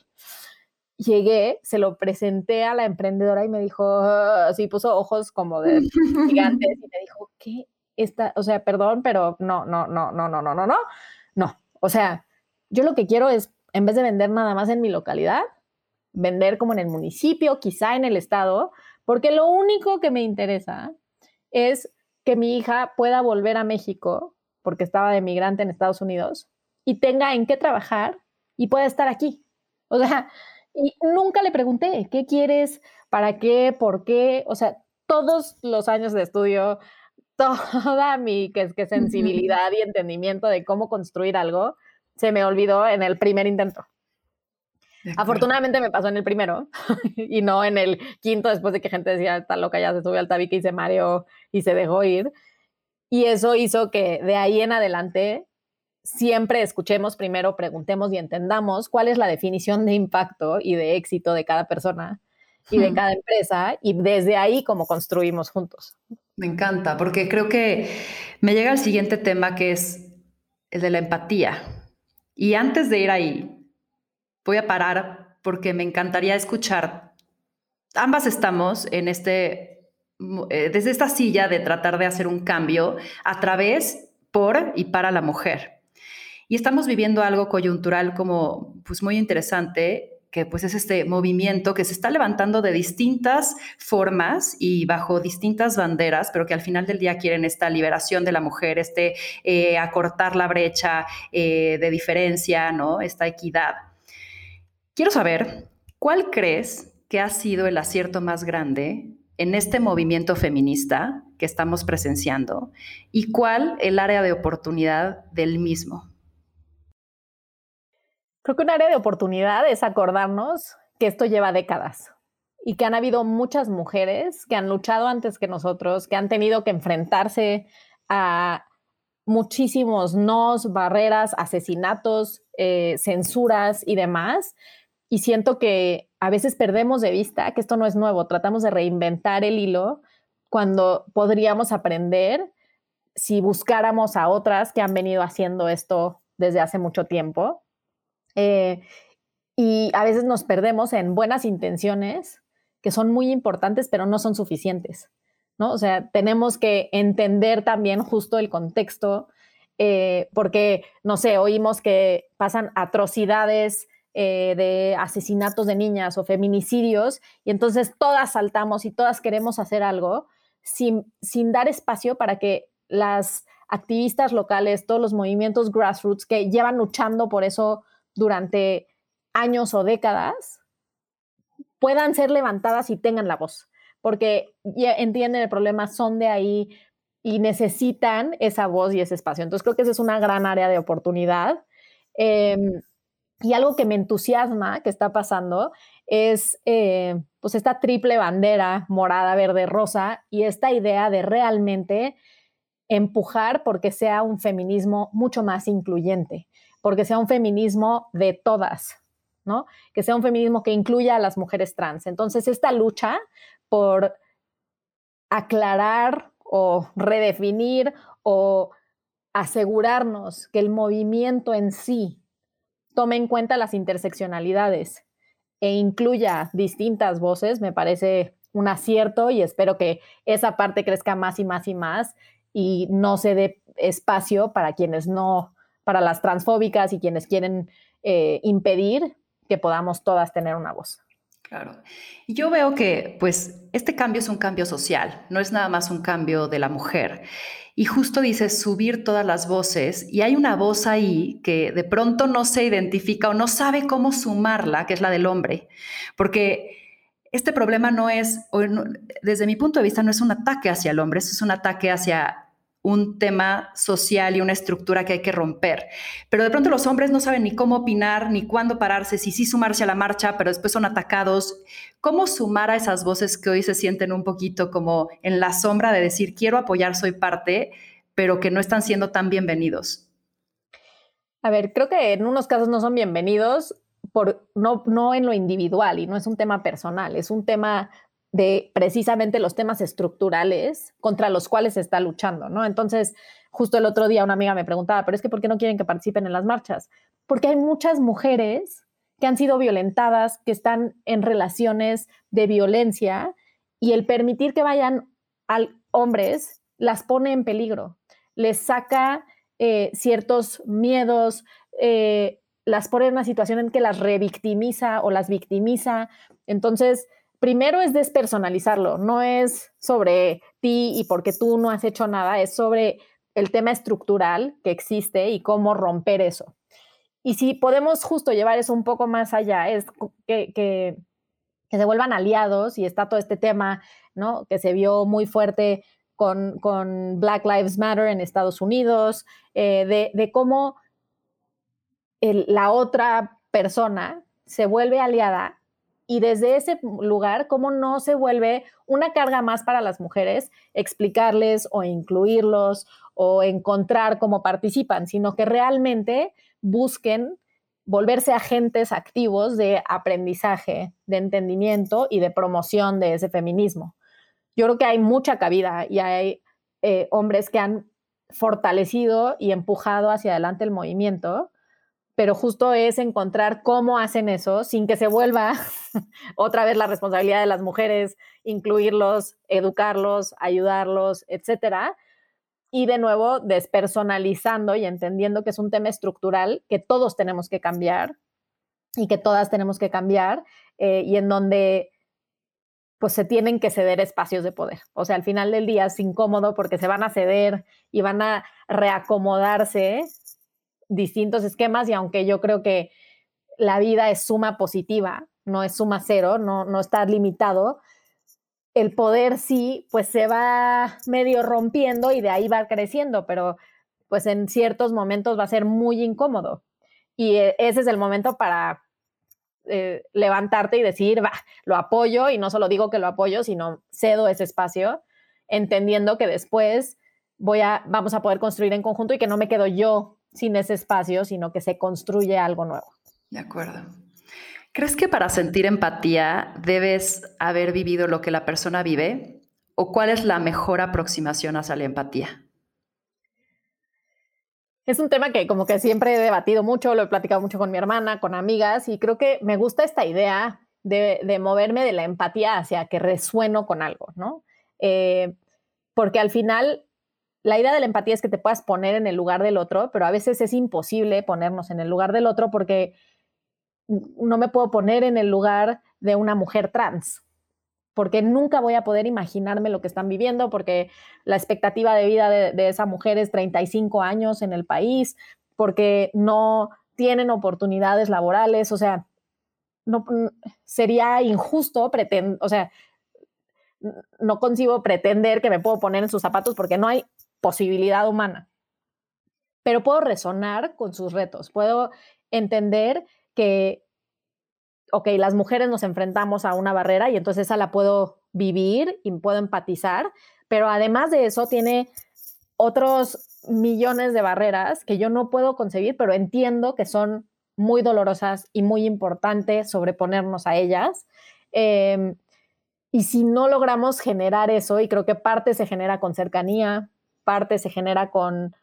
llegué, se lo presenté a la emprendedora y me dijo, así puso ojos como de gigantes y me dijo, ¿qué? Esta, o sea, perdón, pero no, no, no, no, no, no, no, no, no. O sea, yo lo que quiero es, en vez de vender nada más en mi localidad, vender como en el municipio, quizá en el estado, porque lo único que me interesa es que mi hija pueda volver a México, porque estaba de migrante en Estados Unidos, y tenga en qué trabajar y pueda estar aquí. O sea, y nunca le pregunté, ¿qué quieres? ¿Para qué? ¿Por qué? O sea, todos los años de estudio, toda mi que, que sensibilidad y entendimiento de cómo construir algo se me olvidó en el primer intento. Afortunadamente me pasó en el primero y no en el quinto después de que gente decía, está loca, ya se subió al tabique y se mareó y se dejó ir. Y eso hizo que de ahí en adelante siempre escuchemos primero, preguntemos y entendamos cuál es la definición de impacto y de éxito de cada persona y de cada empresa y desde ahí cómo construimos juntos. Me encanta, porque creo que me llega el siguiente tema que es el de la empatía. Y antes de ir ahí, voy a parar porque me encantaría escuchar. Ambas estamos en este, eh, desde esta silla de tratar de hacer un cambio a través, por y para la mujer. Y estamos viviendo algo coyuntural como pues muy interesante, que pues es este movimiento que se está levantando de distintas formas y bajo distintas banderas, pero que al final del día quieren esta liberación de la mujer, este eh, acortar la brecha eh, de diferencia, ¿no? Esta equidad. Quiero saber, ¿cuál crees que ha sido el acierto más grande en este movimiento feminista que estamos presenciando y cuál el área de oportunidad del mismo? Creo que un área de oportunidad es acordarnos que esto lleva décadas y que han habido muchas mujeres que han luchado antes que nosotros, que han tenido que enfrentarse a muchísimos nos, barreras, asesinatos, eh, censuras y demás. Y siento que a veces perdemos de vista que esto no es nuevo, tratamos de reinventar el hilo cuando podríamos aprender si buscáramos a otras que han venido haciendo esto desde hace mucho tiempo. Eh, y a veces nos perdemos en buenas intenciones que son muy importantes, pero no son suficientes. ¿no? O sea, tenemos que entender también justo el contexto, eh, porque, no sé, oímos que pasan atrocidades eh, de asesinatos de niñas o feminicidios, y entonces todas saltamos y todas queremos hacer algo sin, sin dar espacio para que las activistas locales, todos los movimientos grassroots que llevan luchando por eso durante años o décadas, puedan ser levantadas y tengan la voz, porque entienden el problema, son de ahí y necesitan esa voz y ese espacio. Entonces creo que esa es una gran área de oportunidad. Em, y algo que me entusiasma que está pasando es eh, pues esta triple bandera morada, verde, rosa y esta idea de realmente empujar porque sea un feminismo mucho más incluyente, porque sea un feminismo de todas, ¿no? Que sea un feminismo que incluya a las mujeres trans. Entonces, esta lucha por aclarar o redefinir o asegurarnos que el movimiento en sí tome en cuenta las interseccionalidades e incluya distintas voces, me parece un acierto y espero que esa parte crezca más y más y más y no se dé espacio para quienes no, para las transfóbicas y quienes quieren eh, impedir que podamos todas tener una voz. Claro. Yo veo que, pues, este cambio es un cambio social, no es nada más un cambio de la mujer. Y justo dice subir todas las voces, y hay una voz ahí que de pronto no se identifica o no sabe cómo sumarla, que es la del hombre, porque este problema no es, desde mi punto de vista, no es un ataque hacia el hombre, es un ataque hacia un tema social y una estructura que hay que romper. Pero de pronto los hombres no saben ni cómo opinar, ni cuándo pararse, si sí sumarse a la marcha, pero después son atacados. ¿Cómo sumar a esas voces que hoy se sienten un poquito como en la sombra de decir, quiero apoyar, soy parte, pero que no están siendo tan bienvenidos? A ver, creo que en unos casos no son bienvenidos, por, no, no en lo individual y no es un tema personal, es un tema de precisamente los temas estructurales contra los cuales se está luchando, ¿no? Entonces, justo el otro día una amiga me preguntaba, pero es que ¿por qué no quieren que participen en las marchas? Porque hay muchas mujeres que han sido violentadas, que están en relaciones de violencia y el permitir que vayan a hombres las pone en peligro, les saca eh, ciertos miedos, eh, las pone en una situación en que las revictimiza o las victimiza. Entonces, primero es despersonalizarlo, no es sobre ti y porque tú no has hecho nada, es sobre el tema estructural que existe y cómo romper eso. Y si podemos justo llevar eso un poco más allá, es que, se vuelvan aliados y está todo este tema, ¿no? Que se vio muy fuerte con, Black Lives Matter en Estados Unidos, eh, de, cómo la otra persona se vuelve aliada y desde ese lugar, ¿cómo no se vuelve una carga más para las mujeres explicarles o incluirlos o encontrar cómo participan, sino que realmente busquen volverse agentes activos de aprendizaje, de entendimiento y de promoción de ese feminismo. Yo creo que hay mucha cabida y hay eh, hombres que han fortalecido y empujado hacia adelante el movimiento pero justo es encontrar cómo hacen eso sin que se vuelva otra vez la responsabilidad de las mujeres, incluirlos, educarlos, ayudarlos, etcétera. Y de nuevo, despersonalizando y entendiendo que es un tema estructural que todos tenemos que cambiar y que todas tenemos que cambiar eh, y en donde pues se tienen que ceder espacios de poder. O sea, al final del día es incómodo porque se van a ceder y van a reacomodarse distintos esquemas y aunque yo creo que la vida es suma positiva, no es suma cero, no, no está limitado, el poder sí, pues se va medio rompiendo y de ahí va creciendo, pero pues en ciertos momentos va a ser muy incómodo. Y e, ese es el momento para eh, levantarte y decir, va, lo apoyo y no solo digo que lo apoyo, sino cedo ese espacio, entendiendo que después voy a, vamos a poder construir en conjunto y que no me quedo yo sin ese espacio, sino que se construye algo nuevo. De acuerdo. ¿Crees que para sentir empatía debes haber vivido lo que la persona vive? o cuál es la mejor aproximación hacia la empatía? Es un tema que como que siempre he debatido mucho, lo he platicado mucho con mi hermana, con amigas, y creo que me gusta esta idea de, moverme de la empatía hacia que resueno con algo, ¿no? Eh, porque al final la idea de la empatía es que te puedas poner en el lugar del otro, pero a veces es imposible ponernos en el lugar del otro porque no me puedo poner en el lugar de una mujer trans, porque nunca voy a poder imaginarme lo que están viviendo, porque la expectativa de vida de, esa mujer es 35 años en el país, porque no tienen oportunidades laborales, o sea, no sería injusto pretender, o sea, no concibo pretender que me puedo poner en sus zapatos porque no hay posibilidad humana. Pero puedo resonar con sus retos, puedo entender que, ok, las mujeres nos enfrentamos a una barrera y entonces esa la puedo vivir y puedo empatizar, pero además de eso tiene otros millones de barreras que yo no puedo concebir, pero entiendo que son muy dolorosas y muy importantes sobreponernos a ellas. Em, y si no logramos generar eso, y creo que parte se genera con cercanía, parte se genera con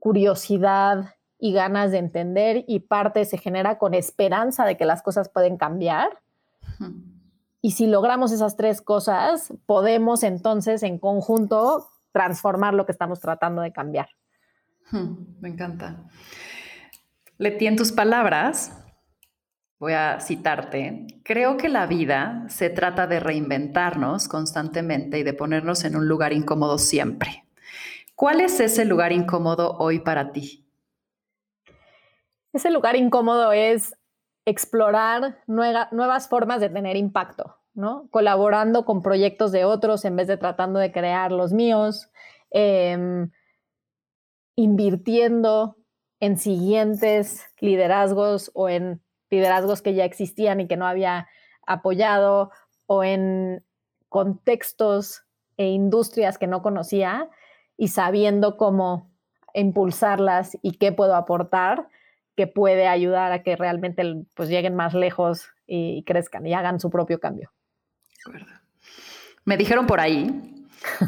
curiosidad y ganas de entender y parte se genera con esperanza de que las cosas pueden cambiar. Y si logramos esas tres cosas, podemos entonces en conjunto transformar lo que estamos tratando de cambiar. Me encanta. Leti, en tus palabras, voy a citarte, creo que la vida se trata de reinventarnos constantemente y de ponernos en un lugar incómodo siempre. ¿Cuál es ese lugar incómodo hoy para ti? Ese lugar incómodo es explorar nuevas formas de tener impacto, ¿no? Colaborando con proyectos de otros en vez de tratando de crear los míos, em, invirtiendo en siguientes liderazgos o en liderazgos que ya existían y que no había apoyado o en contextos e industrias que no conocía y sabiendo cómo impulsarlas y qué puedo aportar que puede ayudar a que realmente pues lleguen más lejos y, crezcan y hagan su propio cambio. Me dijeron por ahí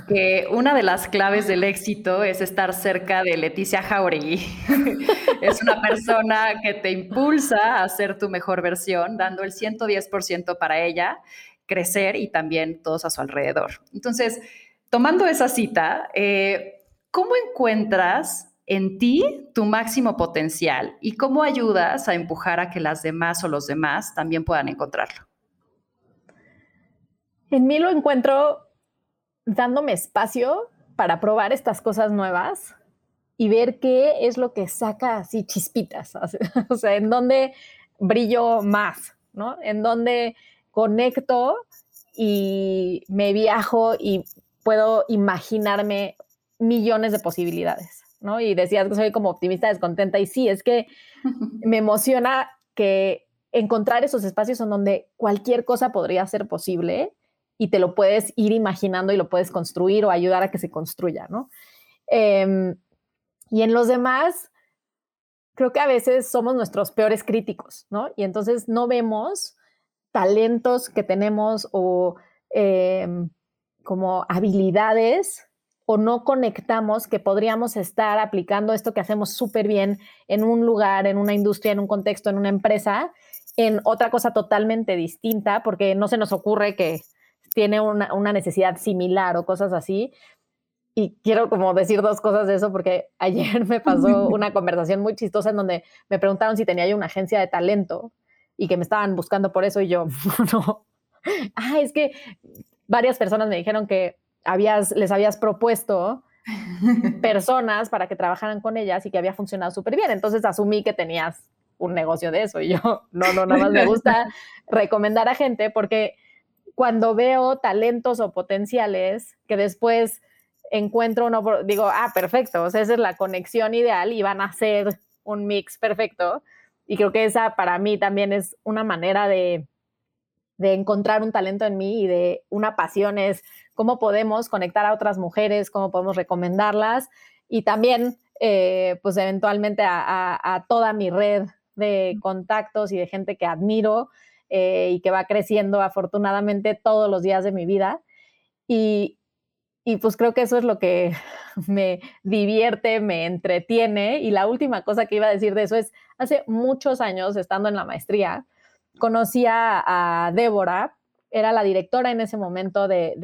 que una de las claves del éxito es estar cerca de Leticia Jauregui. es una persona que te impulsa a ser tu mejor versión, dando el 110% para ella, crecer y también todos a su alrededor. Entonces, tomando esa cita, eh, ¿cómo encuentras en ti tu máximo potencial y cómo ayudas a empujar a que las demás o los demás también puedan encontrarlo? En mí lo encuentro dándome espacio para probar estas cosas nuevas y ver qué es lo que saca así chispitas, o sea, en dónde brillo más, ¿no? En dónde conecto y me viajo y puedo imaginarme millones de posibilidades, ¿no? Y decías que soy como optimista descontenta y sí, es que me emociona que encontrar esos espacios en donde cualquier cosa podría ser posible y te lo puedes ir imaginando y lo puedes construir o ayudar a que se construya, ¿no? Em, y en los demás, creo que a veces somos nuestros peores críticos, ¿no? Y entonces no vemos talentos que tenemos o em, como habilidades o no conectamos que podríamos estar aplicando esto que hacemos súper bien en un lugar, en una industria, en un contexto, en una empresa, en otra cosa totalmente distinta, porque no se nos ocurre que tiene una, una necesidad similar o cosas así. Y quiero como decir dos cosas de eso, porque ayer me pasó una conversación muy chistosa en donde me preguntaron si tenía yo una agencia de talento y que me estaban buscando por eso y yo, no. Ah, es que varias personas me dijeron que habías, les habías propuesto personas para que trabajaran con ellas y que había funcionado súper bien. Entonces asumí que tenías un negocio de eso y yo, no, no, nada más me gusta recomendar a gente porque cuando veo talentos o potenciales que después encuentro uno, digo, ah, perfecto, o sea, esa es la conexión ideal y van a ser un mix perfecto. Y creo que esa para mí también es una manera de, de encontrar un talento en mí y de una pasión es cómo podemos conectar a otras mujeres, cómo podemos recomendarlas y también, eh, pues eventualmente a, toda mi red de contactos y de gente que admiro eh, y que va creciendo afortunadamente todos los días de mi vida. Y y pues creo que eso es lo que me divierte, me entretiene. Y la última cosa que iba a decir de eso es, hace muchos años, estando en la maestría, conocí a, Débora, era la directora en ese momento de,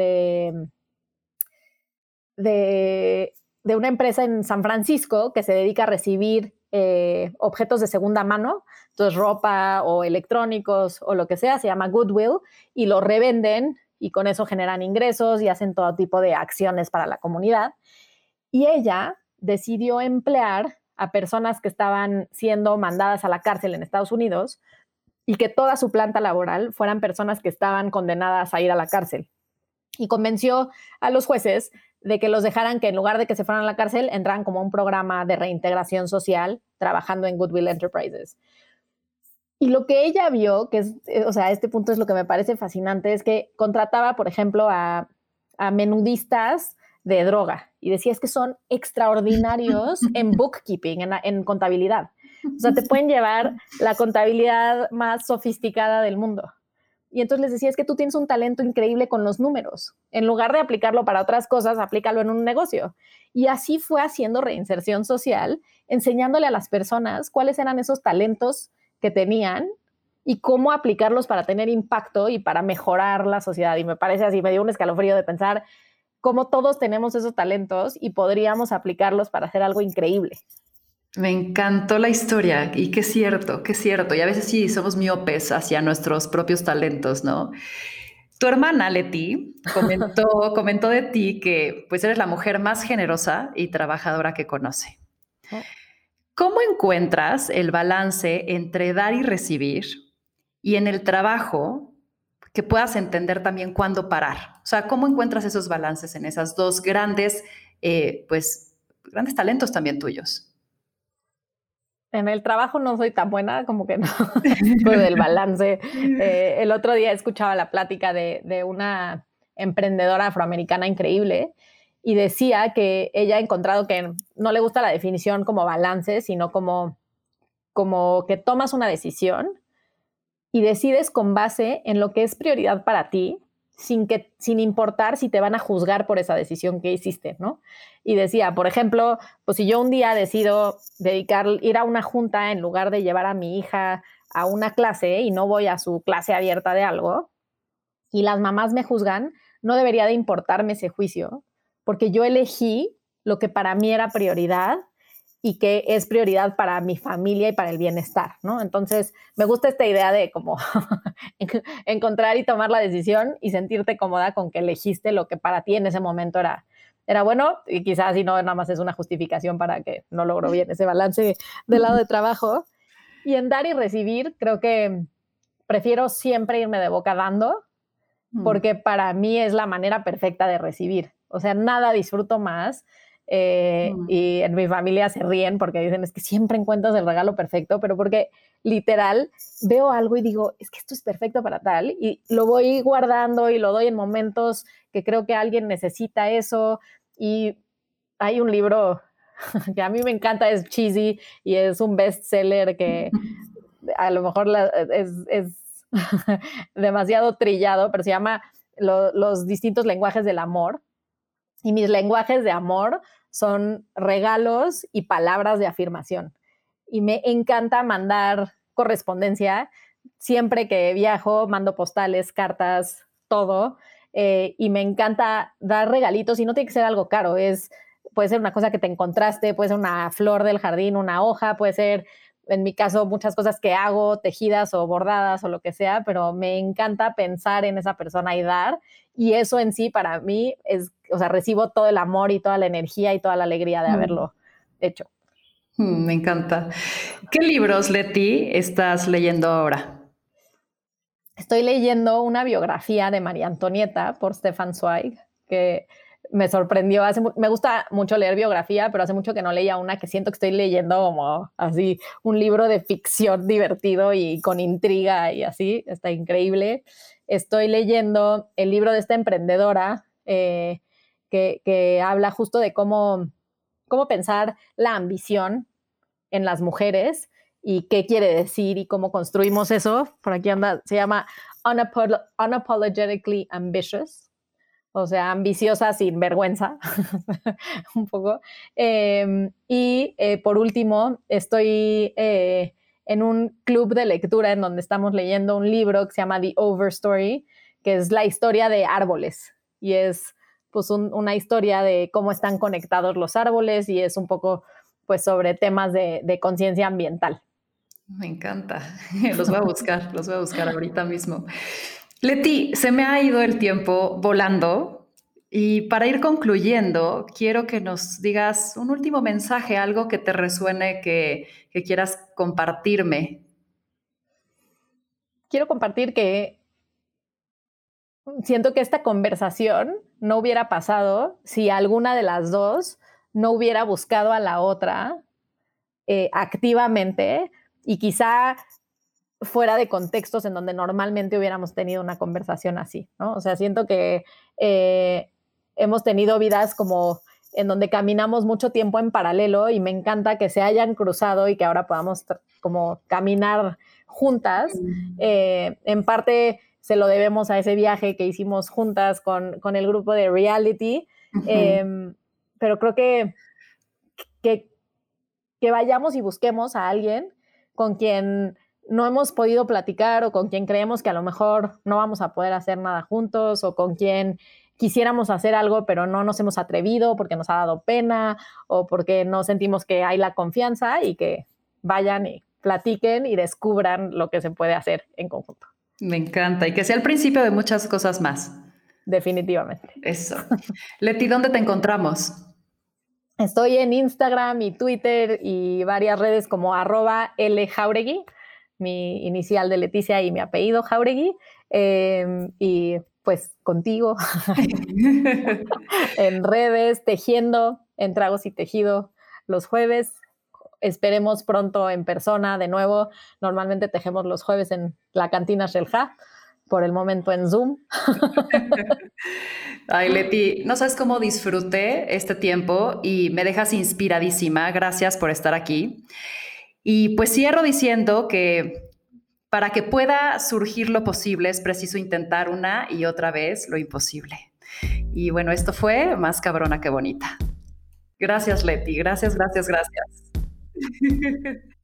de, una empresa en San Francisco que se dedica a recibir eh, objetos de segunda mano, entonces ropa o electrónicos o lo que sea, se llama Goodwill, y lo revenden y con eso generan ingresos y hacen todo tipo de acciones para la comunidad. Y ella decidió emplear a personas que estaban siendo mandadas a la cárcel en Estados Unidos y que toda su planta laboral fueran personas que estaban condenadas a ir a la cárcel. Y convenció a los jueces de que los dejaran que en lugar de que se fueran a la cárcel, entraran como un programa de reintegración social trabajando en Goodwill Enterprises. Y lo que ella vio, que es, eh, o sea, este punto es lo que me parece fascinante, es que contrataba, por ejemplo, a, menudistas de droga y decía es que son extraordinarios en bookkeeping, en, en, contabilidad. O sea, te pueden llevar la contabilidad más sofisticada del mundo. Y entonces les decía, es que tú tienes un talento increíble con los números. En lugar de aplicarlo para otras cosas, aplícalo en un negocio. Y así fue haciendo reinserción social, enseñándole a las personas cuáles eran esos talentos que tenían y cómo aplicarlos para tener impacto y para mejorar la sociedad. Y me parece así, me dio un escalofrío de pensar cómo todos tenemos esos talentos y podríamos aplicarlos para hacer algo increíble. Me encantó la historia y qué cierto, qué cierto. Y a veces sí somos miopes hacia nuestros propios talentos, ¿no? Tu hermana Leti comentó, comentó de ti que pues eres la mujer más generosa y trabajadora que conoce. Oh. ¿Cómo encuentras el balance entre dar y recibir y en el trabajo que puedas entender también cuándo parar? O sea, ¿cómo encuentras esos balances en esas dos grandes, eh, pues, grandes talentos también tuyos? En el trabajo no soy tan buena, como que no, del balance. Eh, el otro día escuchaba la plática de, de una emprendedora afroamericana increíble y decía que ella ha encontrado que no le gusta la definición como balance, sino como, como que tomas una decisión y decides con base en lo que es prioridad para ti, sin, que, sin importar si te van a juzgar por esa decisión que hiciste, ¿no? Y decía, por ejemplo, pues si yo un día decido dedicar, ir a una junta en lugar de llevar a mi hija a una clase y no voy a su clase abierta de algo, y las mamás me juzgan, no debería de importarme ese juicio, porque yo elegí lo que para mí era prioridad y que es prioridad para mi familia y para el bienestar, ¿no? Entonces, me gusta esta idea de como encontrar y tomar la decisión y sentirte cómoda con que elegiste lo que para ti en ese momento era, era bueno y quizás si no, nada más es una justificación para que no logro bien ese balance del lado de trabajo. Y en dar y recibir, creo que prefiero siempre irme de boca dando, mm. porque para mí es la manera perfecta de recibir. O sea, nada disfruto más. Eh, y en mi familia se ríen porque dicen es que siempre encuentras el regalo perfecto, pero porque literal veo algo y digo es que esto es perfecto para tal y lo voy guardando y lo doy en momentos que creo que alguien necesita eso. Y hay un libro que a mí me encanta, es cheesy y es un bestseller que a lo mejor es, demasiado trillado, pero se llama Los distintos lenguajes del amor y mis lenguajes de amor son regalos y palabras de afirmación. Y me encanta mandar correspondencia. Siempre que viajo, mando postales, cartas, todo. Eh, y me encanta dar regalitos y no tiene que ser algo caro. Es, puede ser una cosa que te encontraste, puede ser una flor del jardín, una hoja, puede ser, en mi caso, muchas cosas que hago, tejidas o bordadas o lo que sea, pero me encanta pensar en esa persona y dar. Y eso en sí para mí es o sea, recibo todo el amor y toda la energía y toda la alegría de mm. haberlo hecho. Mm, me encanta. ¿Qué libros, Leti, estás leyendo ahora? Estoy leyendo una biografía de María Antonieta por Stefan Zweig, que me sorprendió. Hace, me gusta mucho leer biografía, pero hace mucho que no leía una que siento que estoy leyendo como así un libro de ficción divertido y con intriga y así. Está increíble. Estoy leyendo el libro de esta emprendedora, eh, que, habla justo de cómo, cómo pensar la ambición en las mujeres y qué quiere decir y cómo construimos eso. Por aquí anda, se llama Unapologetically Ambitious o sea, ambiciosa sin vergüenza, un poco. Em, y eh, por último, estoy eh, en un club de lectura en donde estamos leyendo un libro que se llama The Overstory, que es la historia de árboles y es pues una historia de cómo están conectados los árboles y es un poco pues sobre temas de, de conciencia ambiental. Me encanta. Los voy a buscar, los voy a buscar ahorita mismo. Leti, se me ha ido el tiempo volando y para ir concluyendo, quiero que nos digas un último mensaje, algo que te resuene, que, quieras compartirme. Quiero compartir que siento que esta conversación no hubiera pasado si alguna de las dos no hubiera buscado a la otra eh, activamente y quizá fuera de contextos en donde normalmente hubiéramos tenido una conversación así, ¿no? O sea, siento que eh, hemos tenido vidas como en donde caminamos mucho tiempo en paralelo y me encanta que se hayan cruzado y que ahora podamos como caminar juntas. Eh, en parte se lo debemos a ese viaje que hicimos juntas con, el grupo de reality, em, pero creo que, que, que vayamos y busquemos a alguien con quien no hemos podido platicar o con quien creemos que a lo mejor no vamos a poder hacer nada juntos o con quien quisiéramos hacer algo pero no nos hemos atrevido porque nos ha dado pena o porque no sentimos que hay la confianza y que vayan y platiquen y descubran lo que se puede hacer en conjunto. Me encanta y que sea el principio de muchas cosas más. Definitivamente. Eso. Leti, ¿dónde te encontramos? Estoy en Instagram y Twitter y varias redes como arroba Jauregui mi inicial de Leticia y mi apellido Jauregui. Em, y pues contigo en redes, tejiendo en Tragos y Tejido los jueves. Esperemos pronto en persona de nuevo. Normalmente tejemos los jueves en la cantina Shelja, por el momento en Zoom. Ay, Leti, no sabes cómo disfruté este tiempo y me dejas inspiradísima. Gracias por estar aquí. Y pues cierro diciendo que para que pueda surgir lo posible es preciso intentar una y otra vez lo imposible. Y bueno, esto fue más cabrona que bonita. Gracias, Leti. Gracias, gracias, gracias.